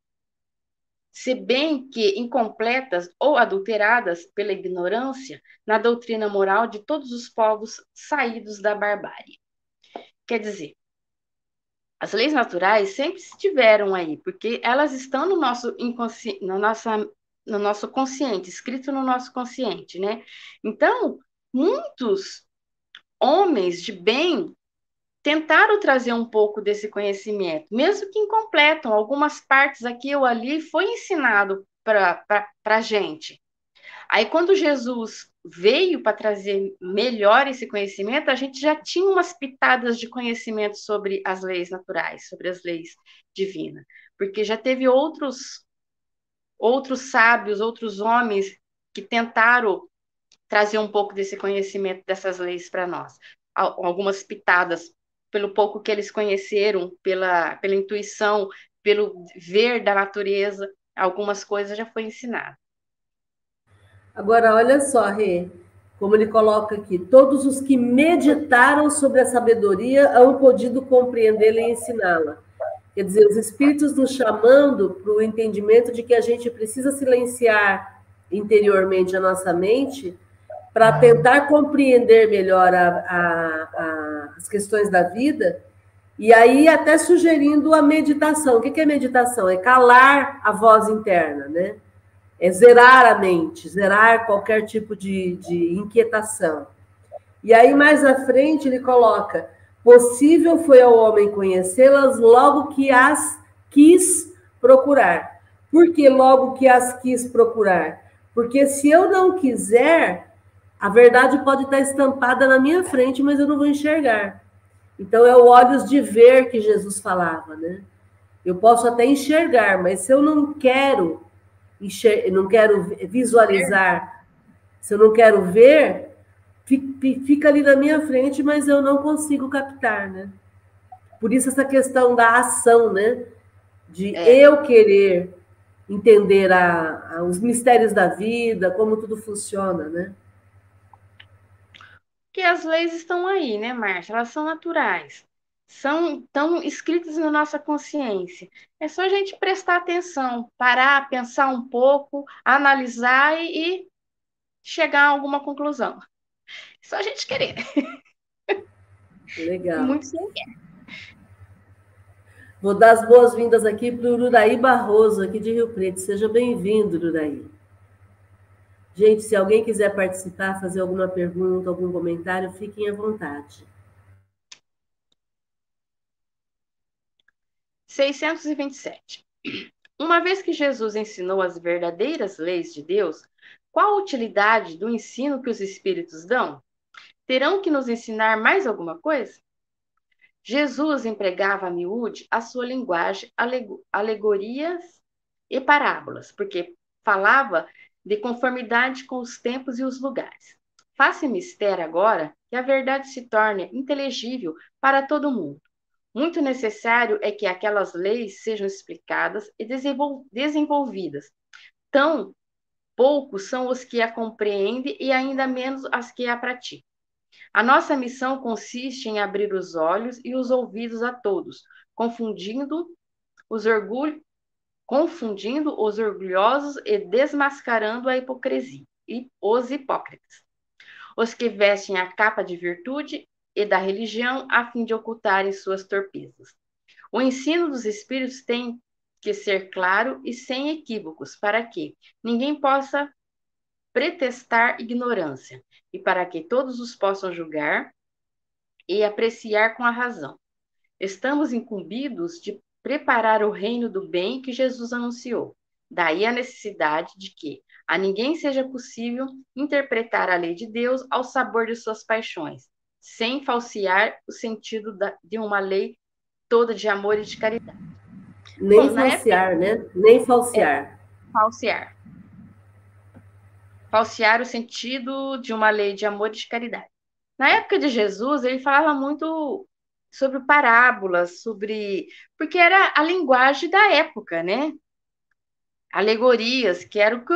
se bem que incompletas ou adulteradas pela ignorância, na doutrina moral de todos os povos saídos da barbárie. Quer dizer, as leis naturais sempre estiveram aí, porque elas estão no nosso inconsciente, no, nossa, no nosso consciente, escrito no nosso consciente, né? Então, muitos homens de bem tentaram trazer um pouco desse conhecimento, mesmo que incompleto, algumas partes aqui ou ali foi ensinado para a gente. Aí, quando Jesus veio para trazer melhor esse conhecimento, a gente já tinha umas pitadas de conhecimento sobre as leis naturais, sobre as leis divinas, porque já teve outros outros sábios, outros homens que tentaram trazer um pouco desse conhecimento dessas leis para nós. Algumas pitadas pelo pouco que eles conheceram, pela, pela intuição, pelo ver da natureza, algumas coisas já foi ensinado.
Agora, olha só, Rê, como ele coloca aqui: todos os que meditaram sobre a sabedoria hão podido compreendê-la e ensiná-la. Quer dizer, os espíritos nos chamando para o entendimento de que a gente precisa silenciar interiormente a nossa mente para tentar compreender melhor a, a, a, as questões da vida, e aí até sugerindo a meditação. O que é meditação? É calar a voz interna, né? É zerar a mente, zerar qualquer tipo de, de inquietação. E aí, mais à frente, ele coloca: possível foi ao homem conhecê-las logo que as quis procurar. Por que logo que as quis procurar? Porque se eu não quiser, a verdade pode estar estampada na minha frente, mas eu não vou enxergar. Então é o olhos de ver que Jesus falava, né? Eu posso até enxergar, mas se eu não quero não quero visualizar, se eu não quero ver, fica ali na minha frente, mas eu não consigo captar, né? Por isso essa questão da ação, né? De é. eu querer entender a, a, os mistérios da vida, como tudo funciona, né?
Que as leis estão aí, né, Márcia? Elas são naturais, são tão escritas na nossa consciência. É só a gente prestar atenção, parar, pensar um pouco, analisar e, e chegar a alguma conclusão. É só a gente querer.
Legal. *laughs*
Muito sem.
Vou dar as boas-vindas aqui para o Uraí Barroso, aqui de Rio Preto. Seja bem-vindo, Uraí. Gente, se alguém quiser participar, fazer alguma pergunta, algum comentário, fiquem à vontade.
627. Uma vez que Jesus ensinou as verdadeiras leis de Deus, qual a utilidade do ensino que os espíritos dão? Terão que nos ensinar mais alguma coisa? Jesus empregava a miúde a sua linguagem, alegorias e parábolas, porque falava de conformidade com os tempos e os lugares. Faça mistério agora que a verdade se torne inteligível para todo mundo. Muito necessário é que aquelas leis sejam explicadas e desenvolvidas. Tão poucos são os que a compreendem e ainda menos as que a praticam. A nossa missão consiste em abrir os olhos e os ouvidos a todos, confundindo os orgulhos confundindo os orgulhosos e desmascarando a hipocrisia e os hipócritas. Os que vestem a capa de virtude e da religião a fim de ocultarem suas torpezas. O ensino dos espíritos tem que ser claro e sem equívocos, para que ninguém possa pretestar ignorância e para que todos os possam julgar e apreciar com a razão. Estamos incumbidos de preparar o reino do bem que Jesus anunciou. Daí a necessidade de que a ninguém seja possível interpretar a lei de Deus ao sabor de suas paixões, sem falsear o sentido da, de uma lei toda de amor e de caridade.
Nem Bom, falsear, época, né? Nem falsear.
É, falsear. Falsear o sentido de uma lei de amor e de caridade. Na época de Jesus, ele falava muito sobre parábolas, sobre. Porque era a linguagem da época, né? Alegorias, que era o que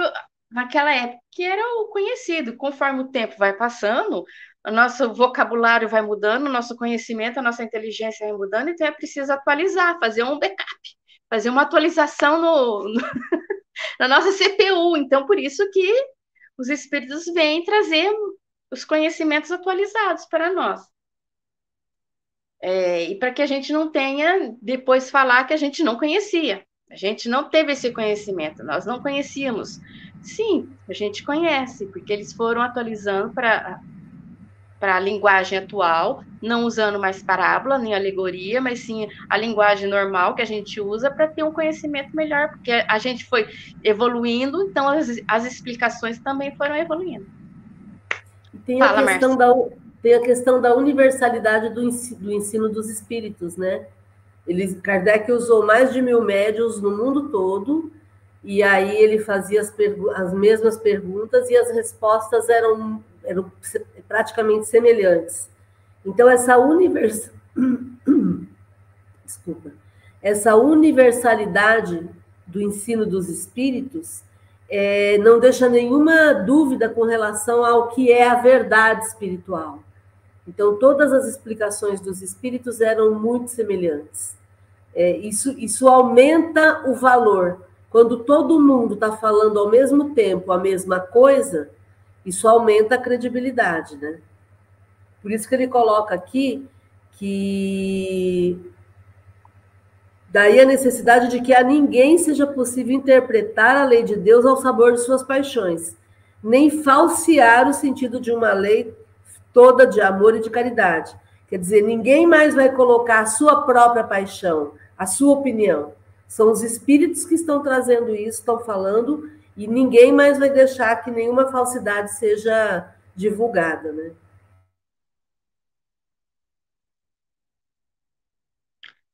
naquela época que era o conhecido. Conforme o tempo vai passando, o nosso vocabulário vai mudando, o nosso conhecimento, a nossa inteligência vai mudando, então é preciso atualizar, fazer um backup, fazer uma atualização no, no *laughs* na nossa CPU. Então, por isso que os espíritos vêm trazer os conhecimentos atualizados para nós. É, e para que a gente não tenha depois falar que a gente não conhecia. A gente não teve esse conhecimento, nós não conhecíamos. Sim, a gente conhece, porque eles foram atualizando para para a linguagem atual, não usando mais parábola nem alegoria, mas sim a linguagem normal que a gente usa para ter um conhecimento melhor, porque a gente foi evoluindo, então as, as explicações também foram evoluindo.
Tem Fala, a questão da tem a questão da universalidade do ensino, do ensino dos espíritos, né? Ele, Kardec usou mais de mil médios no mundo todo, e aí ele fazia as, as mesmas perguntas e as respostas eram, eram praticamente semelhantes. Então, essa univers... *coughs* Desculpa. Essa universalidade do ensino dos espíritos é, não deixa nenhuma dúvida com relação ao que é a verdade espiritual. Então, todas as explicações dos espíritos eram muito semelhantes. É, isso, isso aumenta o valor. Quando todo mundo está falando ao mesmo tempo a mesma coisa, isso aumenta a credibilidade, né? Por isso que ele coloca aqui que daí a necessidade de que a ninguém seja possível interpretar a lei de Deus ao sabor de suas paixões, nem falsear o sentido de uma lei toda de amor e de caridade. Quer dizer, ninguém mais vai colocar a sua própria paixão, a sua opinião. São os espíritos que estão trazendo isso, estão falando, e ninguém mais vai deixar que nenhuma falsidade seja divulgada, né?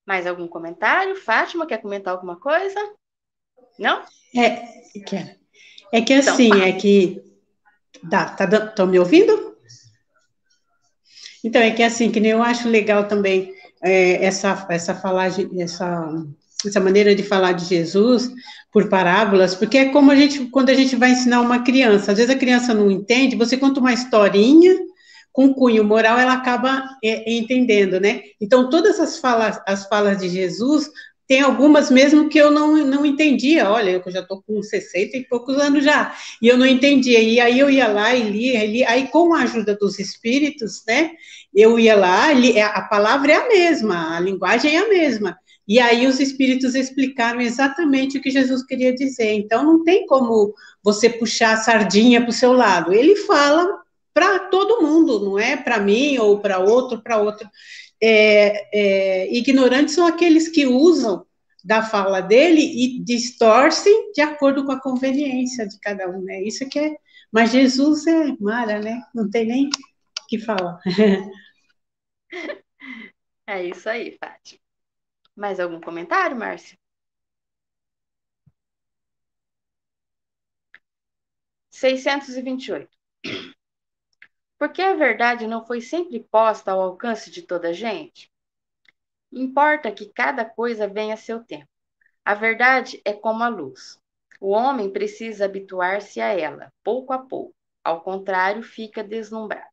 Mais algum comentário? Fátima, quer comentar alguma coisa? Não?
É, quero. É que então, assim, então, é que. Tá, tá, estão me ouvindo? Então, é que assim, que nem eu acho legal também é, essa, essa falagem, essa, essa maneira de falar de Jesus por parábolas, porque é como a gente, quando a gente vai ensinar uma criança, às vezes a criança não entende, você conta uma historinha com cunho moral, ela acaba é, entendendo, né? Então, todas as falas, as falas de Jesus, tem algumas mesmo que eu não, não entendia. Olha, eu já estou com 60 e poucos anos já, e eu não entendia. E aí eu ia lá e lia, lia. aí com a ajuda dos espíritos, né? Eu ia lá, li, é, a palavra é a mesma, a linguagem é a mesma. E aí os espíritos explicaram exatamente o que Jesus queria dizer. Então não tem como você puxar a sardinha para o seu lado. Ele fala para todo mundo, não é para mim ou para outro, para outro é, é, ignorantes são aqueles que usam da fala dele e distorcem de acordo com a conveniência de cada um, né? Isso que é. Mas Jesus é Mara, né? Não tem nem o que falar. *laughs*
É isso aí, Fátima. Mais algum comentário, Márcia? Seiscentos e vinte e oito. Porque a verdade não foi sempre posta ao alcance de toda a gente? Importa que cada coisa venha a seu tempo. A verdade é como a luz. O homem precisa habituar-se a ela, pouco a pouco. Ao contrário, fica deslumbrado.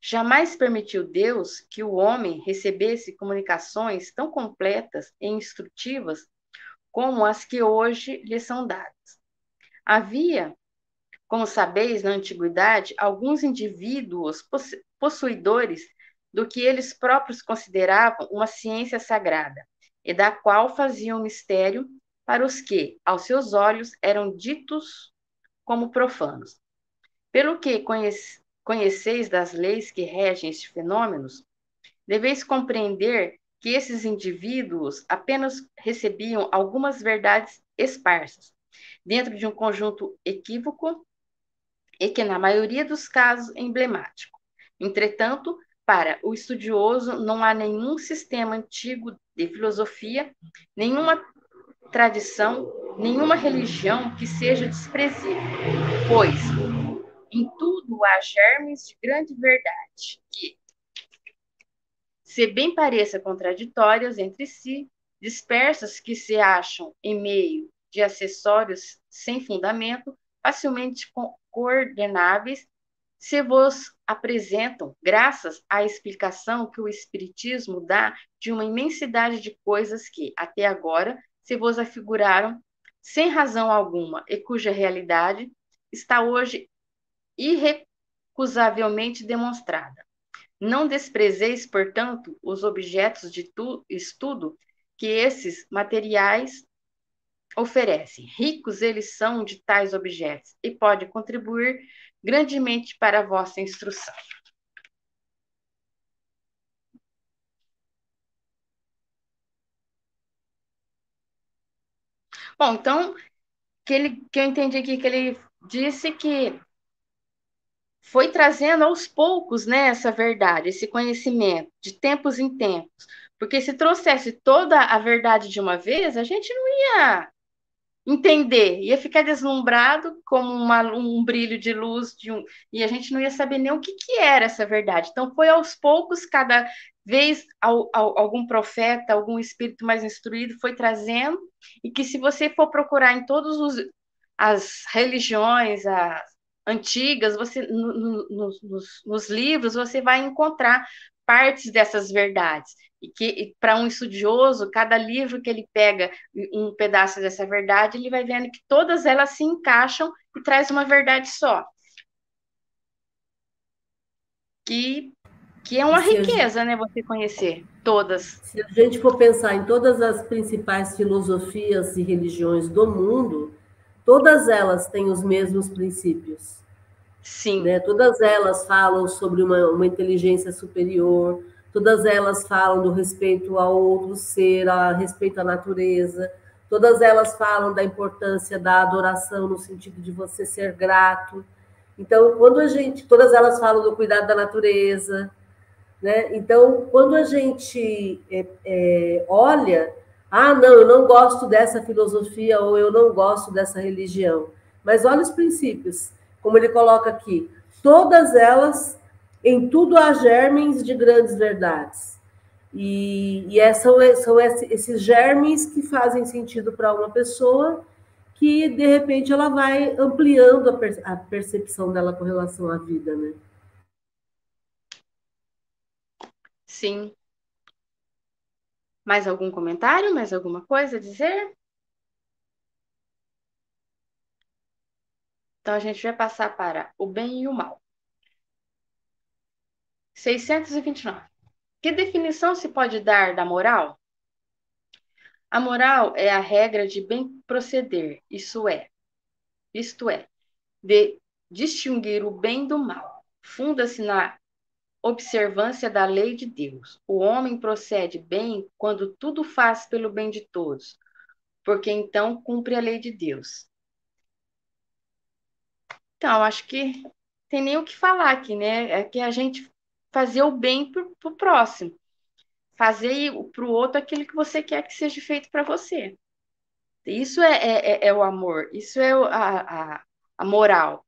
Jamais permitiu Deus que o homem recebesse comunicações tão completas e instrutivas como as que hoje lhe são dadas. Havia como sabeis, na antiguidade, alguns indivíduos possuidores do que eles próprios consideravam uma ciência sagrada, e da qual faziam mistério para os que, aos seus olhos, eram ditos como profanos. Pelo que conheceis das leis que regem estes fenômenos, deveis compreender que esses indivíduos apenas recebiam algumas verdades esparsas, dentro de um conjunto equívoco e que, na maioria dos casos, é emblemático. Entretanto, para o estudioso, não há nenhum sistema antigo de filosofia, nenhuma tradição, nenhuma religião que seja desprezível, pois em tudo há germes de grande verdade, que, se bem pareça contraditórias entre si, dispersas que se acham em meio de acessórios sem fundamento, facilmente coordenáveis se vos apresentam, graças à explicação que o Espiritismo dá de uma imensidade de coisas que, até agora, se vos afiguraram sem razão alguma e cuja realidade está hoje irrecusavelmente demonstrada. Não desprezeis, portanto, os objetos de estudo que esses materiais oferecem. Ricos eles são de tais objetos e pode contribuir grandemente para a vossa instrução. Bom, então, que, ele, que eu entendi aqui que ele disse que foi trazendo aos poucos né, essa verdade, esse conhecimento, de tempos em tempos. Porque se trouxesse toda a verdade de uma vez, a gente não ia entender, ia ficar deslumbrado como uma, um brilho de luz de um, e a gente não ia saber nem o que, que era essa verdade. Então foi aos poucos, cada vez ao, ao, algum profeta, algum espírito mais instruído foi trazendo, e que se você for procurar em todos os as religiões as antigas, você no, no, nos, nos livros você vai encontrar partes dessas verdades. E que para um estudioso, cada livro que ele pega um pedaço dessa verdade, ele vai vendo que todas elas se encaixam e traz uma verdade só. Que, que é uma se riqueza, gente, né, você conhecer todas.
Se a gente for pensar em todas as principais filosofias e religiões do mundo, todas elas têm os mesmos princípios.
Sim.
Né? Todas elas falam sobre uma, uma inteligência superior, todas elas falam do respeito ao outro ser, a respeito à natureza, todas elas falam da importância da adoração no sentido de você ser grato. Então, quando a gente, todas elas falam do cuidado da natureza, né? Então, quando a gente é, é, olha, ah, não, eu não gosto dessa filosofia ou eu não gosto dessa religião, mas olha os princípios como ele coloca aqui, todas elas, em tudo há germes de grandes verdades. E, e é, são, são esses germes que fazem sentido para uma pessoa que, de repente, ela vai ampliando a, per, a percepção dela com relação à vida, né?
Sim. Mais algum comentário? Mais alguma coisa a dizer? Então, a gente vai passar para o bem e o mal. 629. Que definição se pode dar da moral? A moral é a regra de bem proceder, isso é, isto é, de distinguir o bem do mal. Funda-se na observância da lei de Deus. O homem procede bem quando tudo faz pelo bem de todos, porque então cumpre a lei de Deus. Então, acho que tem nem o que falar aqui, né? É que a gente fazer o bem para o próximo. Fazer para o outro aquilo que você quer que seja feito para você. Isso é, é, é, é, o amor, isso é a, a, a moral.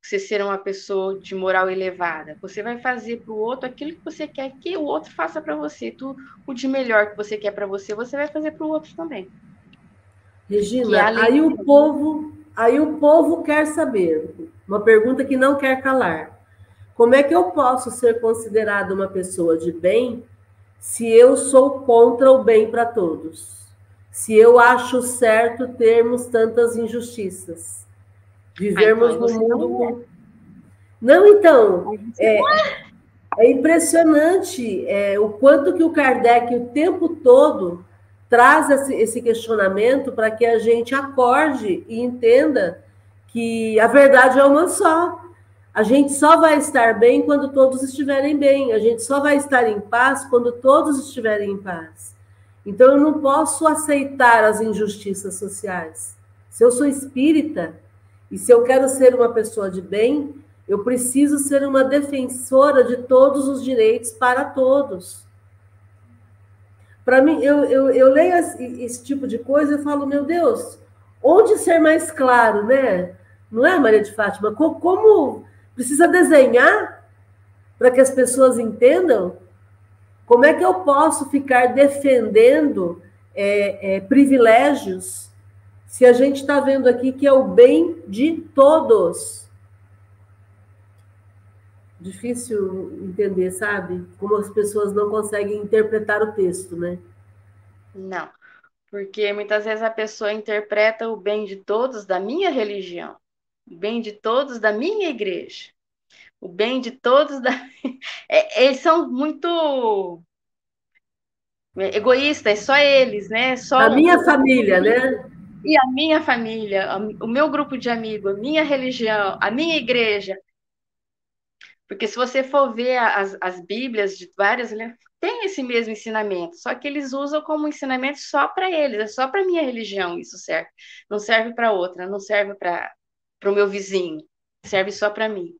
Você ser uma pessoa de moral elevada. Você vai fazer para o outro aquilo que você quer que o outro faça para você. Tu, o de melhor que você quer para você, você vai fazer para o outro também.
Regina, é aí o povo Aí o povo quer saber, uma pergunta que não quer calar. Como é que eu posso ser considerada uma pessoa de bem se eu sou contra o bem para todos? Se eu acho certo termos tantas injustiças? Vivermos no mundo com... Não, então, é, é impressionante é, o quanto que o Kardec o tempo todo traz esse, esse questionamento para que a gente acorde e entenda que a verdade é uma só. A gente só vai estar bem quando todos estiverem bem. A gente só vai estar em paz quando todos estiverem em paz. Então eu não posso aceitar as injustiças sociais. Se eu sou espírita e se eu quero ser uma pessoa de bem, eu preciso ser uma defensora de todos os direitos para todos. Para mim, eu, eu, eu leio esse, esse, tipo de coisa e falo, meu Deus, onde ser mais claro, né? Não é, Maria de Fátima? Como, como precisa desenhar para que as pessoas entendam? Como é que eu posso ficar defendendo é, é, privilégios se a gente está vendo aqui que é o bem de todos? difícil entender, sabe? Como as pessoas não conseguem interpretar o texto, né?
Não, porque muitas vezes a pessoa interpreta o bem de todos da minha religião, o bem de todos da minha igreja, o bem de todos da. *laughs* É, eles são muito egoístas, só eles, né? Só
a minha família, né?
E a minha família, o meu grupo de amigos, a minha religião, a minha igreja. Porque se você for ver as, as Bíblias de várias, né, tem esse mesmo ensinamento, só que eles usam como ensinamento só para eles, é só para minha religião isso serve. Não serve para outra, não serve para o meu vizinho, serve só para mim.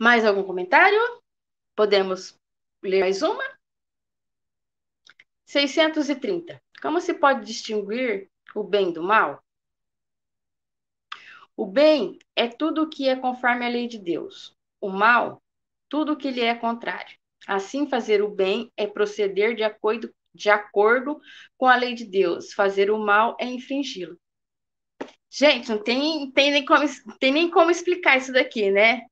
Mais algum comentário? Podemos ler mais uma? 630. Como se pode distinguir o bem do mal? O bem é tudo o que é conforme a lei de Deus. O mal, tudo o que lhe é contrário. Assim, fazer o bem é proceder de acordo, de acordo com a lei de Deus. Fazer o mal é infringi-lo. Gente, não tem, tem, nem como, tem nem como explicar isso daqui, né?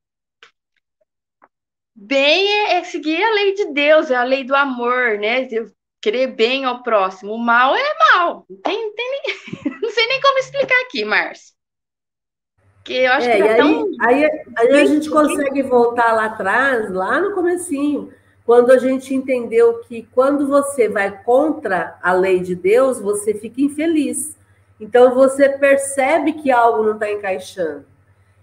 Bem é, é seguir a lei de Deus, é a lei do amor, né? Querer bem ao próximo. O mal é mal. Não, tem, tem nem, *laughs* não sei nem como explicar aqui, Márcio.
Que eu acho é, que tá aí, tão... aí, aí a gente consegue voltar lá atrás, lá no comecinho, quando a gente entendeu que quando você vai contra a lei de Deus, você fica infeliz. Então você percebe que algo não está encaixando.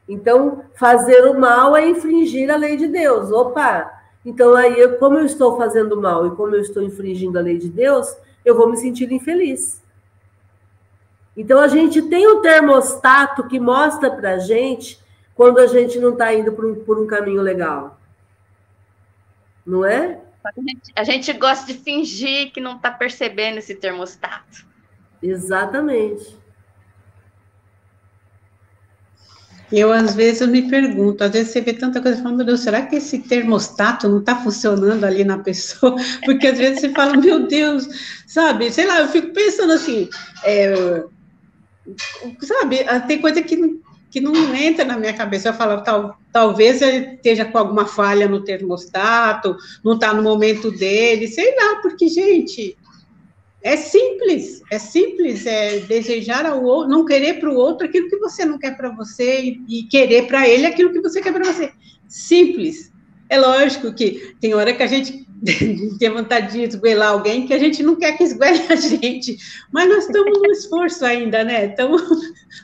Então, fazer o mal é infringir a lei de Deus. Opa! Então, aí, como eu estou fazendo mal e como eu estou infringindo a lei de Deus, eu vou me sentir infeliz. Então, a gente tem um termostato que mostra para a gente quando a gente não está indo por um, por um caminho legal. Não é?
A gente, a gente gosta de fingir que não está percebendo esse termostato.
Exatamente.
Eu, às vezes, eu me pergunto, às vezes você vê tanta coisa e fala, meu Deus, será que esse termostato não está funcionando ali na pessoa? *laughs* Porque às vezes você fala, meu Deus, sabe, sei lá, eu fico pensando assim, é, sabe, tem coisa que, que não entra na minha cabeça. Eu falo, tal, talvez ele esteja com alguma falha no termostato, não está no momento dele, sei lá, porque, gente, é simples, é simples, é desejar ao outro, não querer para o outro aquilo que você não quer para você e, e querer para ele aquilo que você quer para você. Simples. É lógico que tem hora que a gente tem vontade de esgoelar alguém que a gente não quer que esgoele a gente, mas nós estamos no esforço ainda, né? Estamos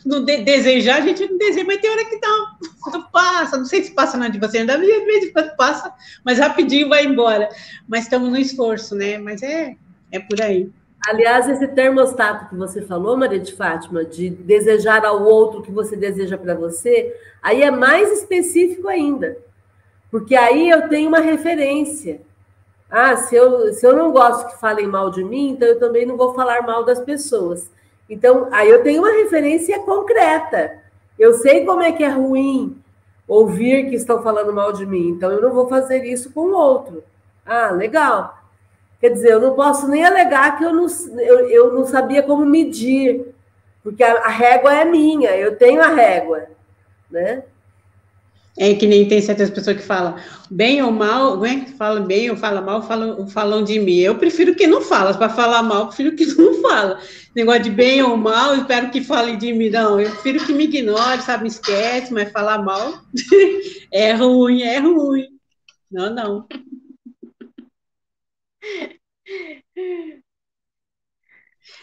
no de desejar, a gente não deseja, mas tem hora que dá, passa, não sei se passa na de você, ainda de vez em quando passa, mas rapidinho vai embora. Mas estamos no esforço, né? Mas é, é por aí.
Aliás, esse termostato que você falou, Maria de Fátima, de desejar ao outro o que você deseja para você, aí é mais específico ainda. Porque aí eu tenho uma referência. Ah, se eu, se eu não gosto que falem mal de mim, então eu também não vou falar mal das pessoas. Então, aí eu tenho uma referência concreta. Eu sei como é que é ruim ouvir que estão falando mal de mim, então eu não vou fazer isso com o outro. Ah, legal. Quer dizer, eu não posso nem alegar que eu não, eu, eu não sabia como medir, porque a, a régua é minha, eu tenho a régua, né?
É que nem tem certas pessoas que falam bem ou mal, não é? que falam bem ou falam mal, falam, falam de mim. Eu prefiro que não fala, para falar mal, eu prefiro que *laughs* não fala. Negócio de bem ou mal, espero que falem de mim. Não, eu prefiro que me ignore, sabe, me esquece, mas falar mal *laughs* é ruim, é ruim. Não, não.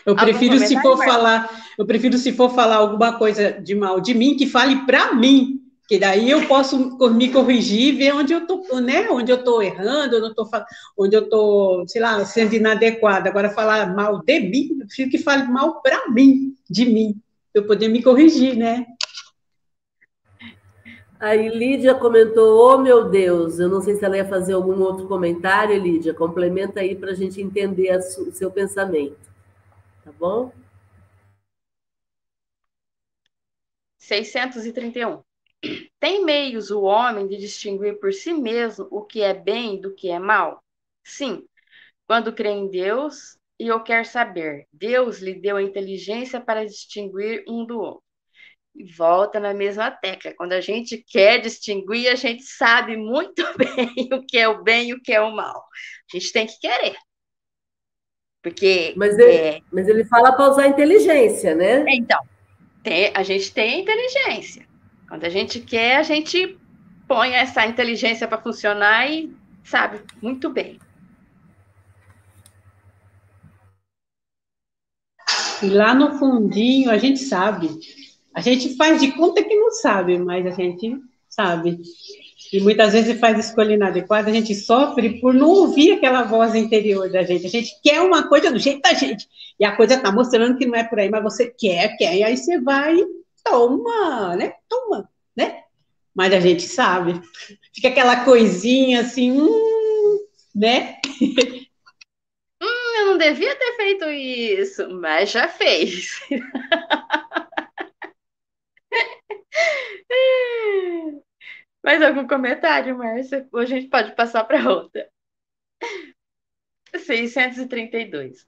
Eu prefiro se for falar, eu prefiro se for falar alguma coisa de mal de mim que fale para mim, que daí eu posso me corrigir e ver onde eu tô, né, onde eu tô errando, onde eu tô, onde eu tô, sei lá, sendo inadequada. Agora falar mal de mim, eu prefiro que fale mal para mim, de mim, eu poder me corrigir, né?
Aí Lídia comentou, oh meu Deus, eu não sei se ela ia fazer algum outro comentário, Lídia, complementa aí para a gente entender o seu pensamento, tá bom?
631. Tem meios o homem de distinguir por si mesmo o que é bem do que é mal? Sim, quando crê em Deus e ou quer saber, Deus lhe deu a inteligência para distinguir um do outro e volta na mesma tecla. Quando a gente quer distinguir, a gente sabe muito *laughs* bem o que é o bem e o que é o mal. A gente tem que querer. Porque.
Mas ele, é... mas ele fala para usar inteligência, né?
Então, tem, a gente tem inteligência. Quando a gente quer, a gente põe essa inteligência para funcionar e sabe muito bem.
E lá no fundinho a gente sabe a gente faz de conta que não sabe, mas a gente sabe. E muitas vezes faz escolha inadequada, a gente sofre por não ouvir aquela voz interior da gente. A gente quer uma coisa do jeito da gente. E a coisa está mostrando que não é por aí, mas você quer, quer, e aí você vai, toma, né? Toma, né? Mas a gente sabe. Fica aquela coisinha assim, hum, né? *laughs*
hum, eu não devia ter feito isso, mas já fez. *laughs* Mais algum comentário, Márcia? Ou a gente pode passar para outra? 632.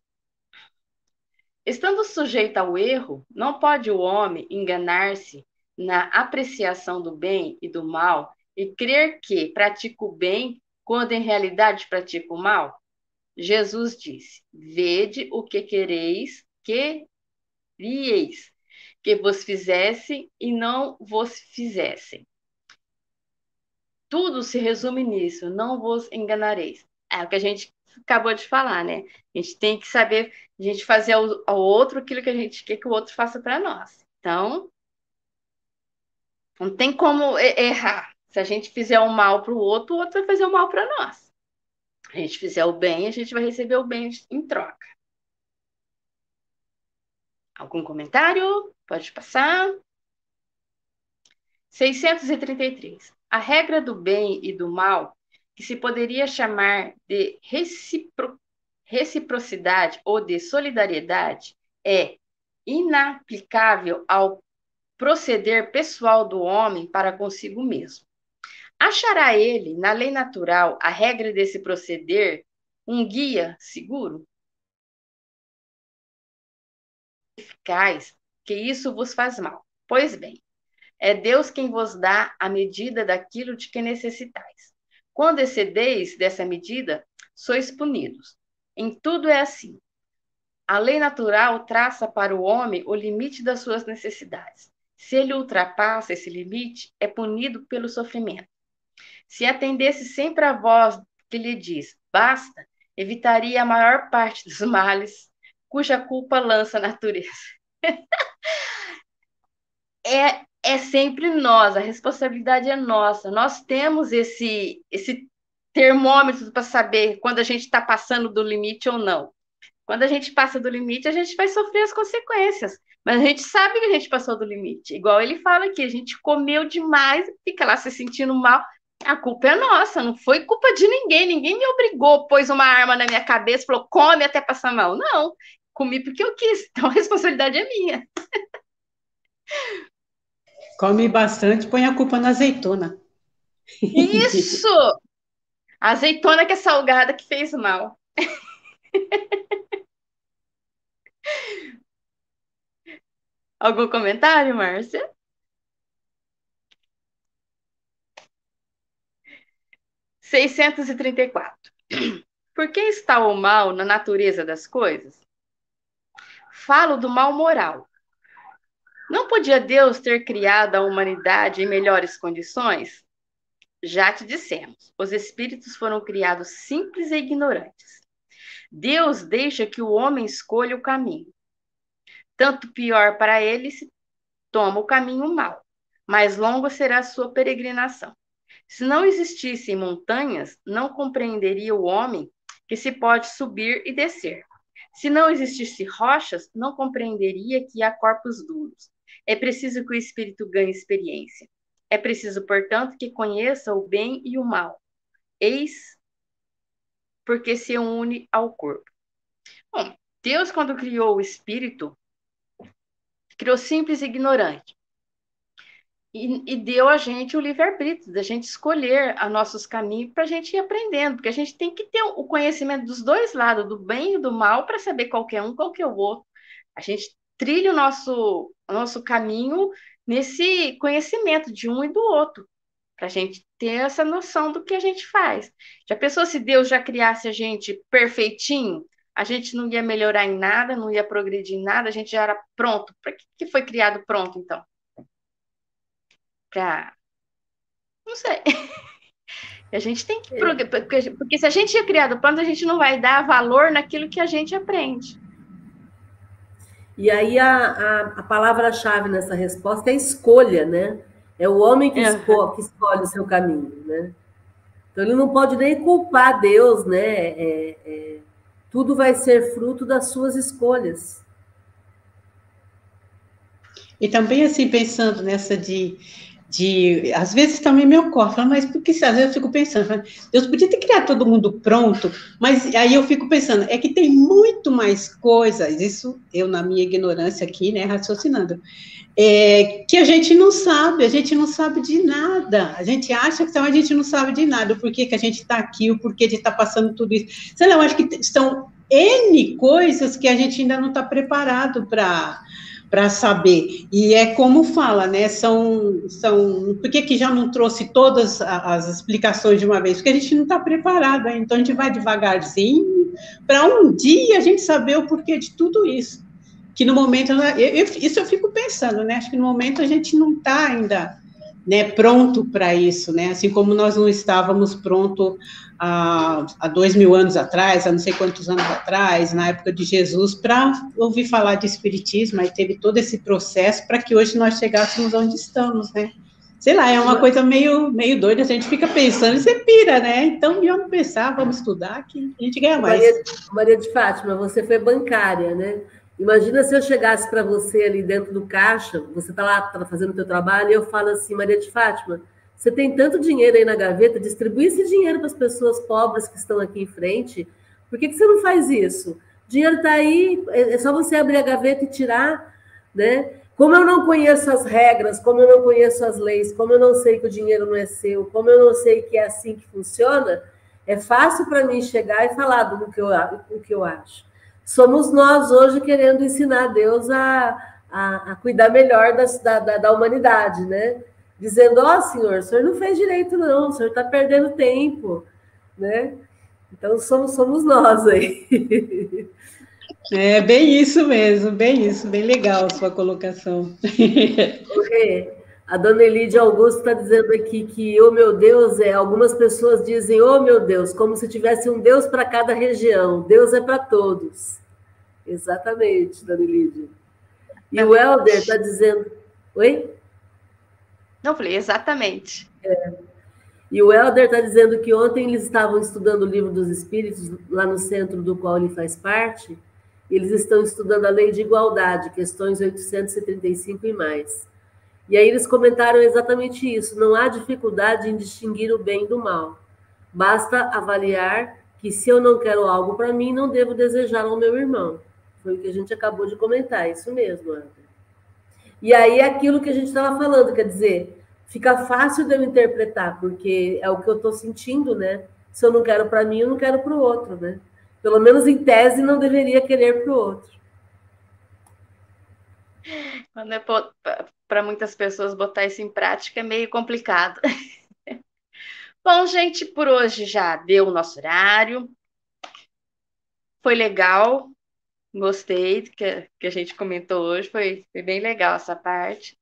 Estando sujeito ao erro, não pode o homem enganar-se na apreciação do bem e do mal e crer que pratica o bem quando em realidade pratica o mal? Jesus disse: Vede o que quereis que rieis, que vos fizesse e não vos fizessem. Tudo se resume nisso, não vos enganareis. É o que a gente acabou de falar, né? A gente tem que saber, a gente fazer ao, ao outro aquilo que a gente quer que o outro faça para nós. Então, não tem como errar. Se a gente fizer o mal para o outro, o outro vai fazer o mal para nós. Se a gente fizer o bem, a gente vai receber o bem em troca. Algum comentário? Pode passar. 633. A regra do bem e do mal que se poderia chamar de recipro, reciprocidade ou de solidariedade, é inaplicável ao proceder pessoal do homem para consigo mesmo. Achará ele, na lei natural, a regra desse proceder um guia seguro? Eficaz, que isso vos faz mal. Pois bem, é Deus quem vos dá a medida daquilo de que necessitais. Quando excedeis dessa medida, sois punidos. Em tudo é assim. A lei natural traça para o homem o limite das suas necessidades. Se ele ultrapassa esse limite, é punido pelo sofrimento. Se atendesse sempre à voz que lhe diz basta, evitaria a maior parte dos *laughs* males cuja culpa lança a natureza. *laughs* é é sempre nós, a responsabilidade é nossa. Nós temos esse, esse termômetro para saber quando a gente está passando do limite ou não. Quando a gente passa do limite, a gente vai sofrer as consequências. Mas a gente sabe que a gente passou do limite. Igual ele fala aqui, a gente comeu demais, fica lá se sentindo mal. A culpa é nossa, não foi culpa de ninguém. Ninguém me obrigou, pôs uma arma na minha cabeça, falou, come até passar mal. Não, comi porque eu quis. Então a *laughs* responsabilidade é minha.
Come bastante, põe a culpa na azeitona.
Isso! Azeitona que é salgada que fez mal. *laughs* Algum comentário, Márcia? Seiscentos e trinta e quatro. *clears throat* Por que está o mal na natureza das coisas? Falo do mal moral, não podia Deus ter criado a humanidade em melhores condições? Já te dissemos, os espíritos foram criados simples e ignorantes. Deus deixa que o homem escolha o caminho. Tanto pior para ele se toma o caminho mau, mais longo será a sua peregrinação. Se não existissem montanhas, não compreenderia o homem que se pode subir e descer. Se não existissem rochas, não compreenderia que há corpos duros. É preciso que o espírito ganhe experiência. É preciso, portanto, que conheça o bem e o mal. Eis porque se une ao corpo. Bom, Deus, quando criou o espírito, criou simples e ignorante. E, deu a gente o livre-arbítrio, da gente escolher a nossos caminhos para a gente ir aprendendo, porque a gente tem que ter o conhecimento dos dois lados, do bem e do mal, para saber qual é um, qual é o outro. A gente trilha o nosso, nosso caminho nesse conhecimento de um e do outro, para a gente ter essa noção do que a gente faz. Já pensou se Deus já criasse a gente perfeitinho? A gente não ia melhorar em nada, não ia progredir em nada, a gente já era pronto. Para que foi criado pronto, então? Para. Não sei. *laughs* A gente tem que. Porque, porque se a gente é criado pronto, a gente não vai dar valor naquilo que a gente aprende.
E aí a, a, a palavra-chave nessa resposta é escolha, né? É o homem que, escolhe, que escolhe o seu caminho, né? Então ele não pode nem culpar Deus, né? É, é, tudo vai ser fruto das suas escolhas.
E também assim pensando nessa de, de, às vezes também me ocorre, mas porque às vezes eu fico pensando, Deus podia ter criado todo mundo pronto, mas aí eu fico pensando, é que tem muito mais coisas, isso eu na minha ignorância aqui, né, raciocinando, é, que a gente não sabe, a gente não sabe de nada, a gente acha que então, a gente não sabe de nada, o porquê que a gente está aqui, o porquê de estar tá passando tudo isso, sei lá, eu acho que estão N coisas que a gente ainda não está preparado para para saber. E é como fala, né? São, são. Por que, que já não trouxe todas as explicações de uma vez? Porque a gente não está preparado, né? então a gente vai devagarzinho, para um dia a gente saber o porquê de tudo isso. Que no momento, eu, eu, isso eu fico pensando, né? Acho que no momento a gente não está ainda né, pronto para isso, né? Assim como nós não estávamos pronto há, há dois mil anos atrás, há não sei quantos anos atrás, na época de Jesus, para ouvir falar de espiritismo, aí teve todo esse processo para que hoje nós chegássemos onde estamos, né? Sei lá, é uma coisa meio, meio doida, a gente fica pensando e você pira, né? Então, vamos pensar, vamos estudar, que a gente ganha mais.
Maria, Maria de Fátima, você foi bancária, né? Imagina se eu chegasse para você ali dentro do caixa, você está lá tá fazendo o seu trabalho, e eu falo assim, Maria de Fátima, você tem tanto dinheiro aí na gaveta, distribui esse dinheiro para as pessoas pobres que estão aqui em frente. Por que, que você não faz isso? O dinheiro está aí, é, é só você abrir a gaveta e tirar, né? Como eu não conheço as regras, como eu não conheço as leis, como eu não sei que o dinheiro não é seu, como eu não sei que é assim que funciona, é fácil para mim chegar e falar do que eu, do que eu acho somos nós hoje querendo ensinar Deus a, a, a cuidar melhor das, da, da, da, humanidade, né? Dizendo, ó oh, senhor, o senhor não fez direito, não, o senhor está perdendo tempo, né? Então somos, somos nós aí. *laughs*
É bem isso mesmo, bem isso, bem legal a sua colocação.
Okay. A dona Elide Augusto está dizendo aqui que, oh meu Deus, é, algumas pessoas dizem, oh meu Deus, como se tivesse um Deus para cada região. Deus é para todos. Exatamente, dona Elide. E o Helder está dizendo. Oi?
Não, falei, exatamente.
É. E o Helder está dizendo que ontem eles estavam estudando o livro dos Espíritos, lá no centro do qual ele faz parte. Eles estão estudando a lei de igualdade, questões 835 e mais. E aí eles comentaram exatamente isso: não há dificuldade em distinguir o bem do mal. Basta avaliar que se eu não quero algo para mim, não devo desejar ao meu irmão. Foi o que a gente acabou de comentar, isso mesmo, André. E aí aquilo que a gente estava falando, quer dizer, fica fácil de eu interpretar, porque é o que eu estou sentindo, né? Se eu não quero para mim, eu não quero para o outro, né? Pelo menos em tese, não deveria querer para o outro.
Quando é para muitas pessoas botar isso em prática é meio complicado. *laughs* Bom, gente, por hoje já deu o nosso horário. Foi legal, gostei que, que a gente comentou hoje, foi, foi bem legal essa parte.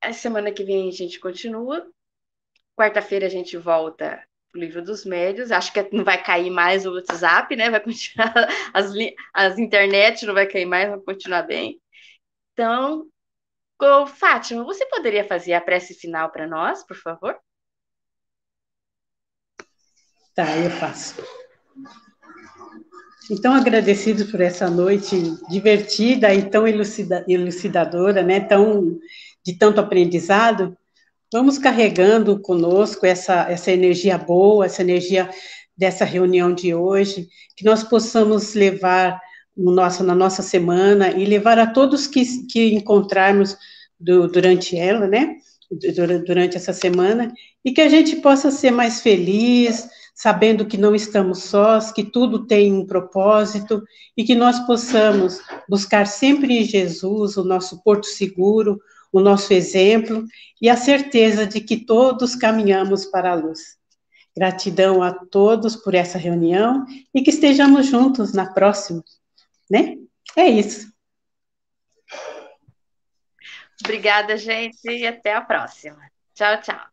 A semana que vem a gente continua. Quarta-feira a gente volta o livro dos médios. Acho que não vai cair mais o WhatsApp, né? Vai continuar *laughs* as, as internet, não vai cair mais, vai continuar bem. Então, Fátima, você poderia fazer a prece final para nós, por favor?
Tá, eu faço. Então, agradecidos por essa noite divertida e tão elucida, elucidadora, né? Tão, de tanto aprendizado, vamos carregando conosco essa, essa energia boa, essa energia dessa reunião de hoje, que nós possamos levar no nosso, na nossa semana e levar a todos que, que encontrarmos do, durante ela, né? Durante essa semana, e que a gente possa ser mais feliz, sabendo que não estamos sós, que tudo tem um propósito, e que nós possamos buscar sempre em Jesus o nosso porto seguro, o nosso exemplo, e a certeza de que todos caminhamos para a luz. Gratidão a todos por essa reunião e que estejamos juntos na próxima né? É isso.
Obrigada, gente, e até a próxima. Tchau, tchau.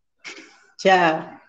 Tchau.